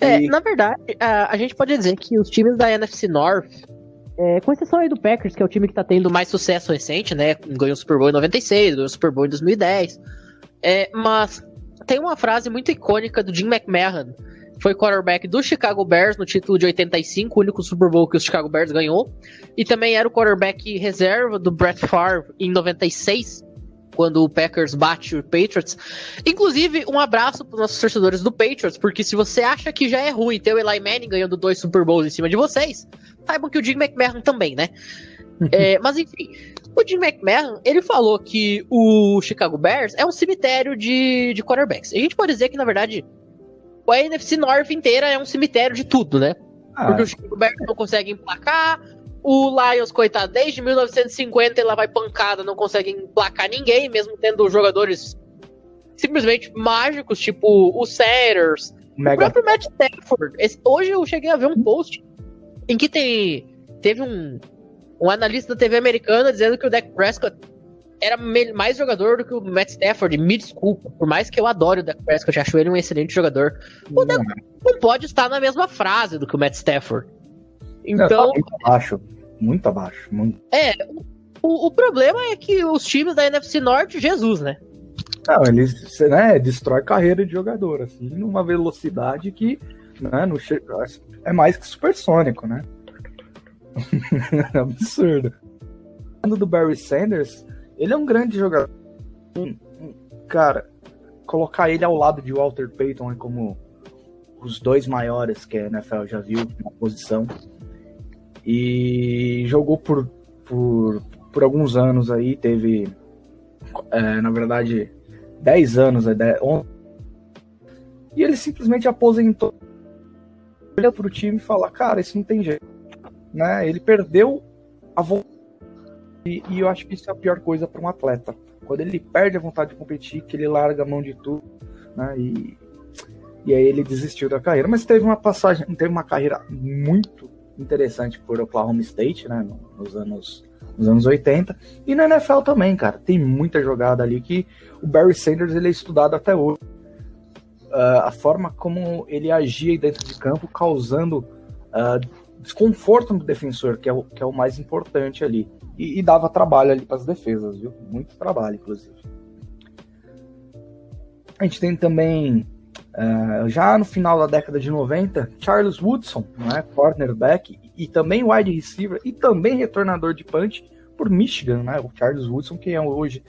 É, E- na verdade, a, a gente pode dizer que os times da NFC North, é, com exceção aí do Packers, que é o time que tá tendo mais sucesso recente, né? Ganhou o Super Bowl em 96, ganhou o Super Bowl em 2010. É, mas tem uma frase muito icônica do Jim McMahon, foi quarterback do Chicago Bears no título de 85, o único Super Bowl que o Chicago Bears ganhou. E também era o quarterback reserva do Brett Favre em 96, quando o Packers bate o Patriots. Inclusive, um abraço para os nossos torcedores do Patriots, porque se você acha que já é ruim ter o Eli Manning ganhando dois Super Bowls em cima de vocês, saibam que o Jim McMahon também, né? É, mas enfim, o Jim McMahon, ele falou que o Chicago Bears é um cemitério de, de quarterbacks. E a gente pode dizer que, na verdade, a NFC North inteira é um cemitério de tudo, né? Ah, Porque o Chicago Bears não consegue emplacar, O Lions, coitado, desde 1950 ele vai pancada, não consegue emplacar ninguém, mesmo tendo jogadores simplesmente mágicos, tipo o Sanders, Mega. o próprio Matt Stafford. Esse- hoje eu cheguei a ver um post em que tem, teve um, um analista da TV americana dizendo que o Dak Prescott era mais jogador do que o Matt Stafford. Me desculpa, por mais que eu adore o Dak Prescott, acho ele um excelente jogador, o Dak não pode estar na mesma frase do que o Matt Stafford. Não, tá Então, muito abaixo. Muito abaixo. Muito... é, o, o problema é que os times da NFC Norte, Jesus, né? Não, ele você, né, destrói carreira de jogador, assim, numa velocidade que né, che- é mais que supersônico, né? É Absurdo. Falando do Barry Sanders, ele é um grande jogador. Cara, colocar ele ao lado de Walter Payton é como os dois maiores que a NFL já viu na posição. E jogou por, por, por alguns anos aí, teve, é, na verdade, 10 anos, é, 10, 11. e ele simplesmente aposentou. Olha pro time e fala, cara, isso não tem jeito. Né? Ele perdeu a vontade. E, e eu acho que isso é a pior coisa para um atleta. Quando ele perde a vontade de competir, que ele larga a mão de tudo, né? E, e aí ele desistiu da carreira. Mas teve uma passagem, teve uma carreira muito interessante por Oklahoma State, né? Nos anos, nos anos 80. E na NFL também, cara. Tem muita jogada ali que o Barry Sanders ele é estudado até hoje. Uh, a forma como ele agia dentro de campo, causando uh, desconforto no defensor, que é o, que é o mais importante ali. E, e dava trabalho ali para as defesas, viu? Muito trabalho, inclusive. A gente tem também, uh, já no final da década de 90, Charles Woodson, né, cornerback, e também wide receiver, e também retornador de punch por Michigan, né? O Charles Woodson, que é hoje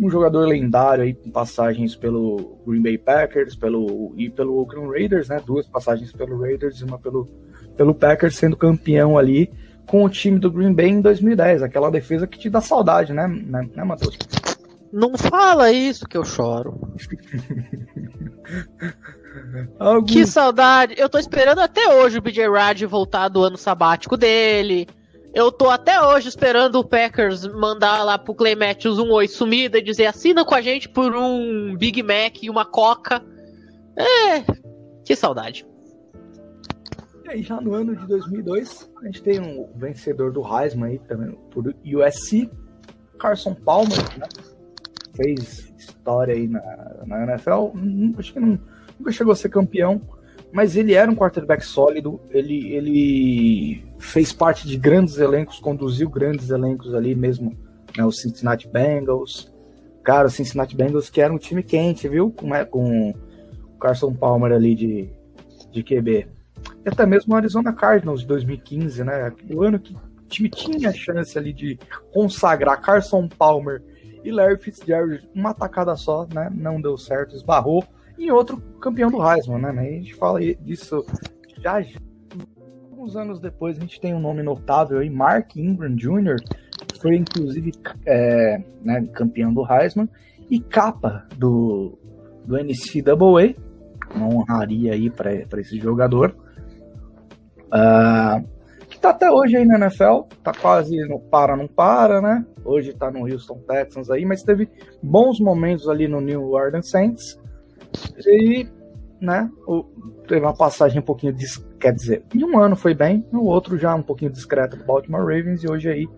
um jogador lendário aí com passagens pelo Green Bay Packers pelo, e pelo Oakland Raiders, né? Duas passagens pelo Raiders e uma pelo, pelo Packers, sendo campeão ali com o time do Green Bay em 2010. Aquela defesa que te dá saudade, né, né, né Matheus? Não fala isso que eu choro. Algum... Que saudade. Eu tô esperando até hoje o BJ Rad voltar do ano sabático dele. Eu tô até hoje esperando o Packers mandar lá pro Clay Matthews um oi sumida e dizer assina com a gente por um Big Mac e uma Coca. É, que saudade. E aí, já no ano de 2002, a gente tem um vencedor do Heisman aí também, por USC, Carson Palmer, né? Fez história aí na, na NFL. Hum, Acho que não, nunca chegou a ser campeão, mas ele era um quarterback sólido. Ele, ele fez parte de grandes elencos, conduziu grandes elencos ali mesmo, né? O Cincinnati Bengals. Cara, o Cincinnati Bengals que era um time quente, viu? Com, né, com o Carson Palmer ali de, de QB e até mesmo o Arizona Cardinals de 2015, né? O ano que o time tinha a chance ali de consagrar Carson Palmer e Larry Fitzgerald uma tacada só, né? Não deu certo, esbarrou em outro campeão do Heisman, né? A gente fala disso já, já. Alguns anos depois a gente tem um nome notável aí, Mark Ingram Jr., que foi inclusive é, né, campeão do Heisman e capa do, do NCAA, uma honraria aí para esse jogador. Uh, que tá até hoje aí na NFL, tá quase no para, não para, né? Hoje tá no Houston Texans aí, mas teve bons momentos ali no New Orleans Saints. E, né, o, teve uma passagem um pouquinho, dis, quer dizer, em um ano foi bem, no outro já um pouquinho discreto do Baltimore Ravens e hoje aí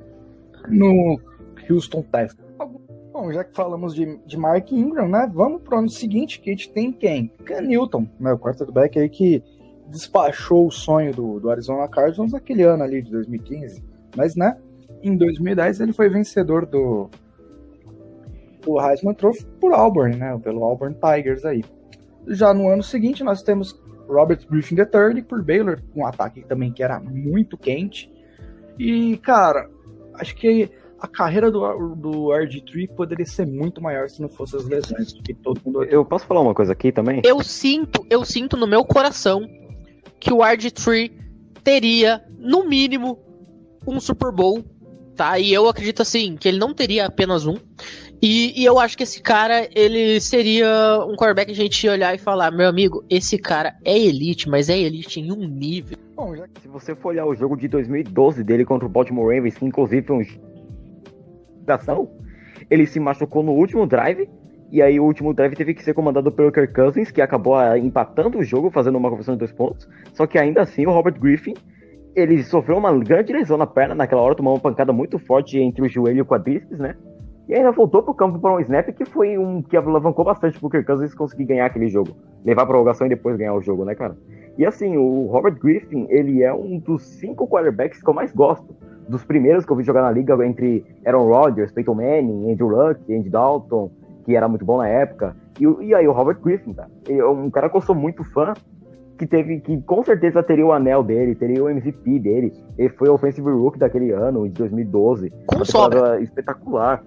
no Houston Texans. Bom, já que falamos de, de Mark Ingram, né, vamos pro ano seguinte, que a gente tem quem? Ken Newton, né, o quarterback aí que despachou o sonho do, do Arizona Cardinals naquele ano ali de 2015. Mas, né, em 2010 ele foi vencedor do, do Heisman Trophy por Auburn, né, pelo Auburn Tigers aí. Já no ano seguinte nós temos Robert Griffin III por Baylor, um ataque também que era muito quente. E, cara, acho que a carreira do, do RG3 poderia ser muito maior se não fosse as lesões. Que todo mundo... Eu posso falar uma coisa aqui também? Eu sinto, eu sinto no meu coração que o RG3 teria, no mínimo, um Super Bowl, tá? E eu acredito assim, que ele não teria apenas um. E, e, eu acho que esse cara, ele seria um quarterback que a gente ia olhar e falar, meu amigo, esse cara é elite, mas é elite em um nível. Bom, já que se você for olhar o jogo de 2012 dele contra o Baltimore Ravens, que inclusive foi um ele se machucou no último drive, e aí o último drive teve que ser comandado pelo Kirk Cousins, que acabou ah, empatando o jogo, fazendo uma conversão de dois pontos. Só que ainda assim o Robert Griffin, ele sofreu uma grande lesão na perna naquela hora, tomou uma pancada muito forte entre o joelho e o quadríceps, né? E ainda voltou pro campo para um snap que foi um que alavancou bastante pro Kirk Cousins conseguir ganhar aquele jogo. Levar a prorrogação e depois ganhar o jogo, né, cara? E assim, o Robert Griffin, ele é um dos cinco quarterbacks que eu mais gosto. Dos primeiros que eu vi jogar na liga entre Aaron Rodgers, Peyton Manning, Andrew Luck, Andy Dalton, que era muito bom na época. E, e aí o Robert Griffin, cara. É um cara que eu sou muito fã, que teve, que com certeza teria o anel dele, teria o MVP dele. Ele foi o Offensive Rookie daquele ano, de 2012. Com sobra. espetacular.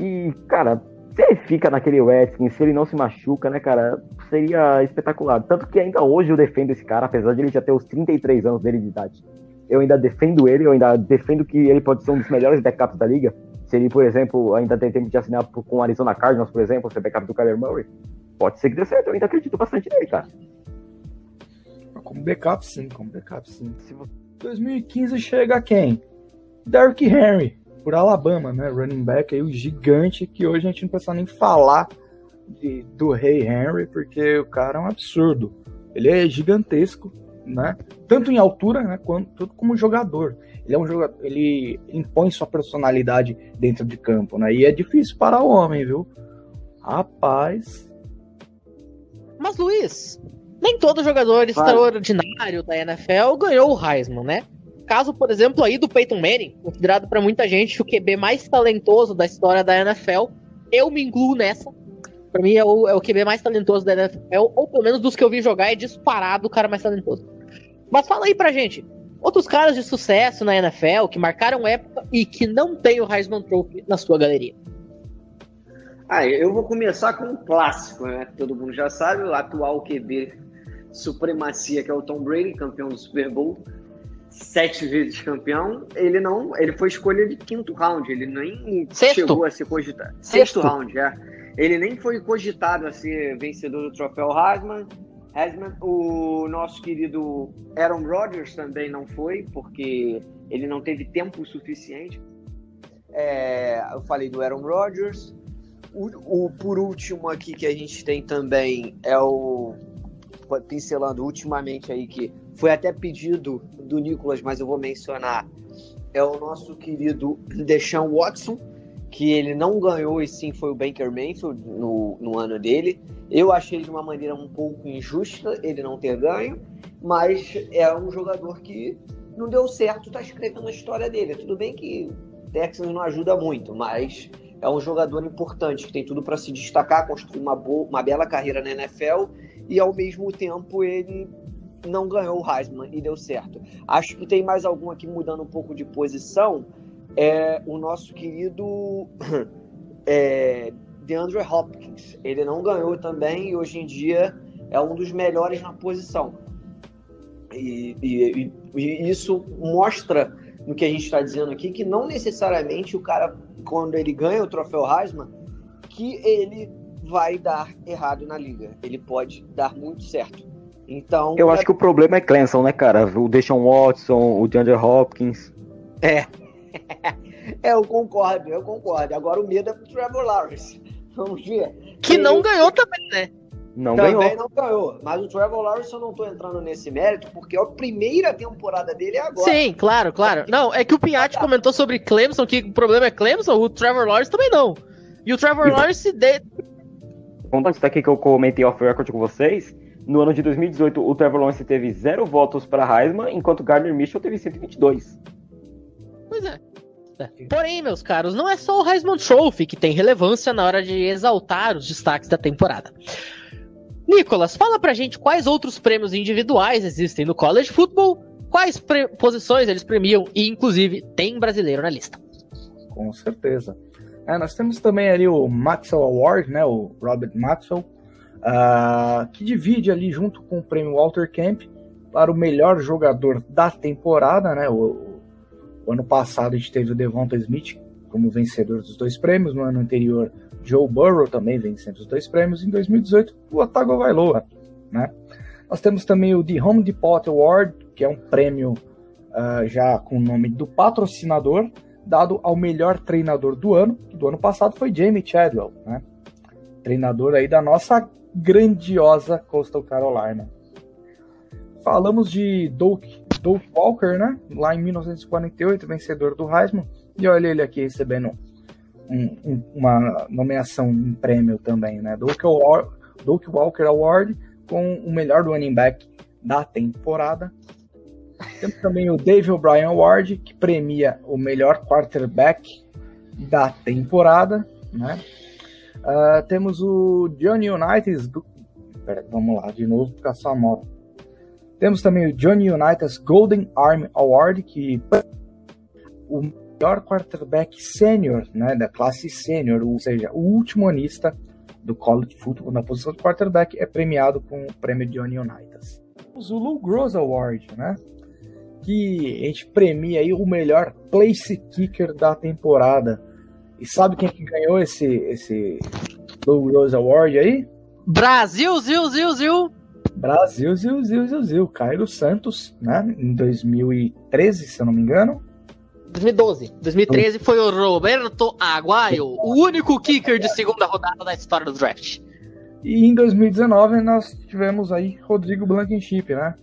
E, cara, se ele fica naquele Redskins, se ele não se machuca, né, cara, seria espetacular. Tanto que ainda hoje eu defendo esse cara, apesar de ele já ter os 33 anos dele de idade. Eu ainda defendo ele, eu ainda defendo que ele pode ser um dos melhores backups da liga. Se ele, por exemplo, ainda tem tempo de assinar com o Arizona Cardinals, por exemplo, ser backup do Kyler Murray, pode ser que dê certo. Eu ainda acredito bastante nele, cara. Como backup, sim, como backup, sim. 2015 chega quem? Derrick Henry por Alabama, né? Running back aí, o gigante, que hoje a gente não precisa nem falar de, do Rei Henry, porque o cara é um absurdo. Ele é gigantesco, né? Tanto em altura, né? Quanto como jogador. Ele é um jogador, ele impõe sua personalidade dentro de campo, né? E é difícil para o homem, viu? Rapaz. Mas Luiz, nem todo jogador extraordinário da NFL ganhou o Heisman, né? Caso, por exemplo, aí do Peyton Manning, considerado para muita gente o QB mais talentoso da história da NFL. Eu me incluo nessa. Para mim é o, é o QB mais talentoso da NFL, ou pelo menos dos que eu vi jogar, é disparado o cara mais talentoso. Mas fala aí pra gente, outros caras de sucesso na NFL que marcaram época e que não tem o Heisman Trophy na sua galeria. Ah, eu vou começar com um clássico, né? Todo mundo já sabe, o atual QB supremacia que é o Tom Brady, campeão do Super Bowl sete vezes campeão, ele não. Ele foi escolha de quinto round. Ele nem Sexto. chegou a ser cogitado. Sexto, Sexto round, é. Ele nem foi cogitado a ser vencedor do troféu Heisman. Heisman. O nosso querido Aaron Rodgers também não foi, porque ele não teve tempo suficiente. É, eu falei do Aaron Rodgers. O, o, por último aqui que a gente tem também é o pincelando ultimamente aí que foi até pedido do Nicolas, mas eu vou mencionar, é o nosso querido Deshaun Watson, que ele não ganhou e sim foi o Baker Mayfield no, no ano dele. Eu achei de uma maneira um pouco injusta ele não ter ganho, mas é um jogador que não deu certo, tá escrevendo a história dele. Tudo bem que o Texans não ajuda muito, mas é um jogador importante que tem tudo para se destacar, construir uma, boa, uma bela carreira na NFL e ao mesmo tempo ele não ganhou o Heisman e deu certo. Acho que tem mais algum aqui mudando um pouco de posição. É o nosso querido é, DeAndre Hopkins. Ele não ganhou também e hoje em dia é um dos melhores na posição. E, e, e isso mostra no que a gente está dizendo aqui que não necessariamente o cara, quando ele ganha o troféu Heisman, que ele vai dar errado na liga. Ele pode dar muito certo. Então. Eu é... acho que o problema é Clemson, né, cara? O Deshaun Watson, o DeAndre Hopkins. É. é, eu concordo, eu concordo. Agora o medo é pro Trevor Lawrence. Vamos ver. Que não ganhou também, né? Não também ganhou. não ganhou. Mas o Trevor Lawrence eu não tô entrando nesse mérito, porque a primeira temporada dele é agora. Sim, claro, claro. Não, é que o Pinhatti comentou sobre Clemson, que o problema é Clemson, o Trevor Lawrence também não. E o Trevor e Lawrence. De... Conta isso daqui que eu comentei off record com vocês. No ano de 2018, o Trevor Lawrence teve zero votos para Heisman, enquanto Gardner Mitchell teve 122. Pois é. é. Porém, meus caros, não é só o Heisman Trophy que tem relevância na hora de exaltar os destaques da temporada. Nicolas, fala pra gente quais outros prêmios individuais existem no college football, quais posições eles premiam e, inclusive, tem brasileiro na lista. Com certeza. É, nós temos também ali o Maxwell Award, né, o Robert Maxwell, uh, que divide ali junto com o prêmio Walter Camp para o melhor jogador da temporada, né? O, o ano passado a gente teve o Devonta Smith como vencedor dos dois prêmios, no ano anterior Joe Burrow também vencendo os dois prêmios. Em 2018, o Otago Vailoa, né? Nós temos também o The Home Depot Award, que é um prêmio uh, já com o nome do patrocinador, dado ao melhor treinador do ano, que do ano passado foi Jamie Chadwell, né? Treinador aí da nossa grandiosa Coastal Carolina. Falamos de Doug, Doug Walker, né? Lá em 1948, vencedor do Heisman. E olha ele aqui recebendo um, um, uma nomeação em prêmio também, né? Doug, Doug Walker Award com o melhor running back da temporada. Temos também o Dave O'Brien Award, que premia o melhor quarterback da temporada, né? Uh, temos o Johnny Unitas. Pera, vamos lá, de novo, só a moto. Temos também o Johnny Unitas Golden Arm Award, que o melhor quarterback sênior, né, da classe sênior, ou seja, o último anista do college football na posição de quarterback é premiado com o prêmio Johnny Unitas. O Lou Gross Award, né, que a gente premia aí o melhor place kicker da temporada. E sabe quem que ganhou esse esse Lou Gross Award aí? Brasil, Zil, Zil, Zil. Brasil, Zil, Zil, Zil, Zil. Cairo Santos, né? Em 2013, se eu não me engano. 2012. 2013 foi o Roberto Aguayo, o único kicker de segunda rodada da história do draft. E em 2019 nós tivemos aí Rodrigo Blankenship, né?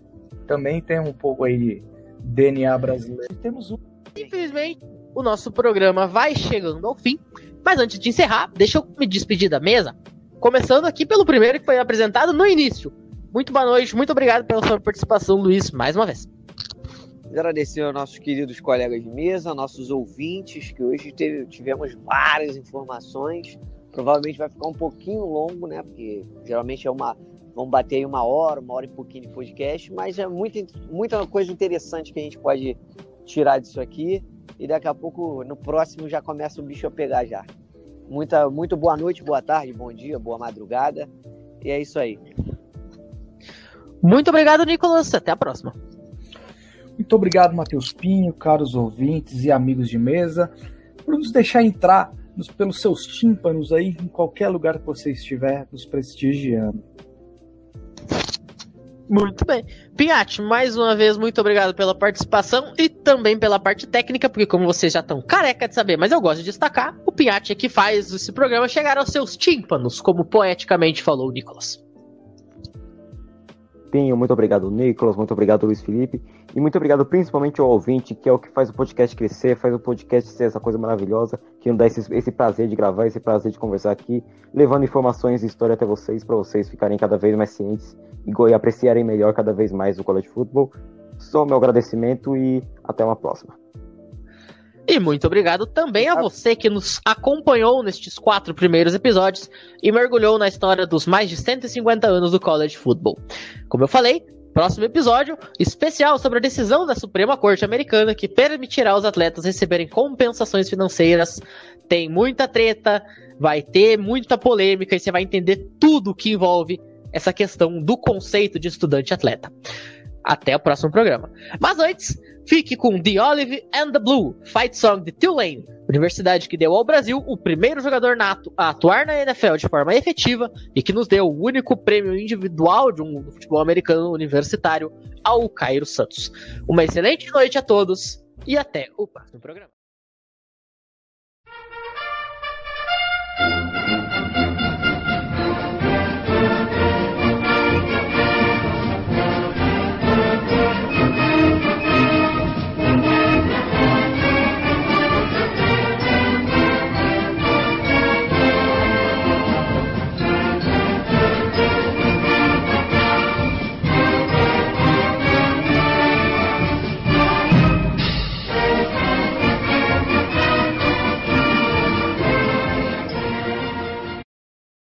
Também tem um pouco aí de DNA brasileiro. E temos um. Infelizmente, o nosso programa vai chegando ao fim. Mas antes de encerrar, deixa eu me despedir da mesa. Começando aqui pelo primeiro que foi apresentado no início. Muito boa noite, muito obrigado pela sua participação, Luiz, mais uma vez. Agradecer aos nossos queridos colegas de mesa, nossos ouvintes, que hoje teve, tivemos várias informações. Provavelmente vai ficar um pouquinho longo, né? Porque geralmente é uma. Vamos bater aí uma hora, uma hora e pouquinho de podcast, mas é muita, muita coisa interessante que a gente pode tirar disso aqui. E daqui a pouco, no próximo, já começa o bicho a pegar já. Muita, muito boa noite, boa tarde, bom dia, boa madrugada. E é isso aí. Muito obrigado, Nicolas. Até a próxima. Muito obrigado, Matheus Pinho, caros ouvintes e amigos de mesa, por nos deixar entrar nos, pelos seus tímpanos aí, em qualquer lugar que você estiver, nos prestigiando. Muito bem. Piatti, mais uma vez, muito obrigado pela participação e também pela parte técnica, porque como vocês já estão careca de saber, mas eu gosto de destacar, o Piatti é que faz esse programa chegar aos seus tímpanos, como poeticamente falou o Nicolas. Muito obrigado, Nicolas, muito obrigado, Luiz Felipe, e muito obrigado principalmente ao ouvinte, que é o que faz o podcast crescer, faz o podcast ser essa coisa maravilhosa, que nos dá esse, esse prazer de gravar, esse prazer de conversar aqui, levando informações e história até vocês, para vocês ficarem cada vez mais cientes e, apreciarem melhor cada vez mais o college football. Só o meu agradecimento e até uma próxima. E muito obrigado também a você que nos acompanhou nestes quatro primeiros episódios e mergulhou na história dos mais de 150 anos do college football. Como eu falei, próximo episódio especial sobre a decisão da Suprema Corte Americana que permitirá aos atletas receberem compensações financeiras. Tem muita treta, vai ter muita polêmica e você vai entender tudo que envolve essa questão do conceito de estudante atleta. Até o próximo programa. Mas antes, fique com The Olive and the Blue, fight song de Tulane, universidade que deu ao Brasil o primeiro jogador nato a atuar na NFL de forma efetiva e que nos deu o único prêmio individual de um futebol americano universitário ao Cairo Santos. Uma excelente noite a todos e até o próximo programa.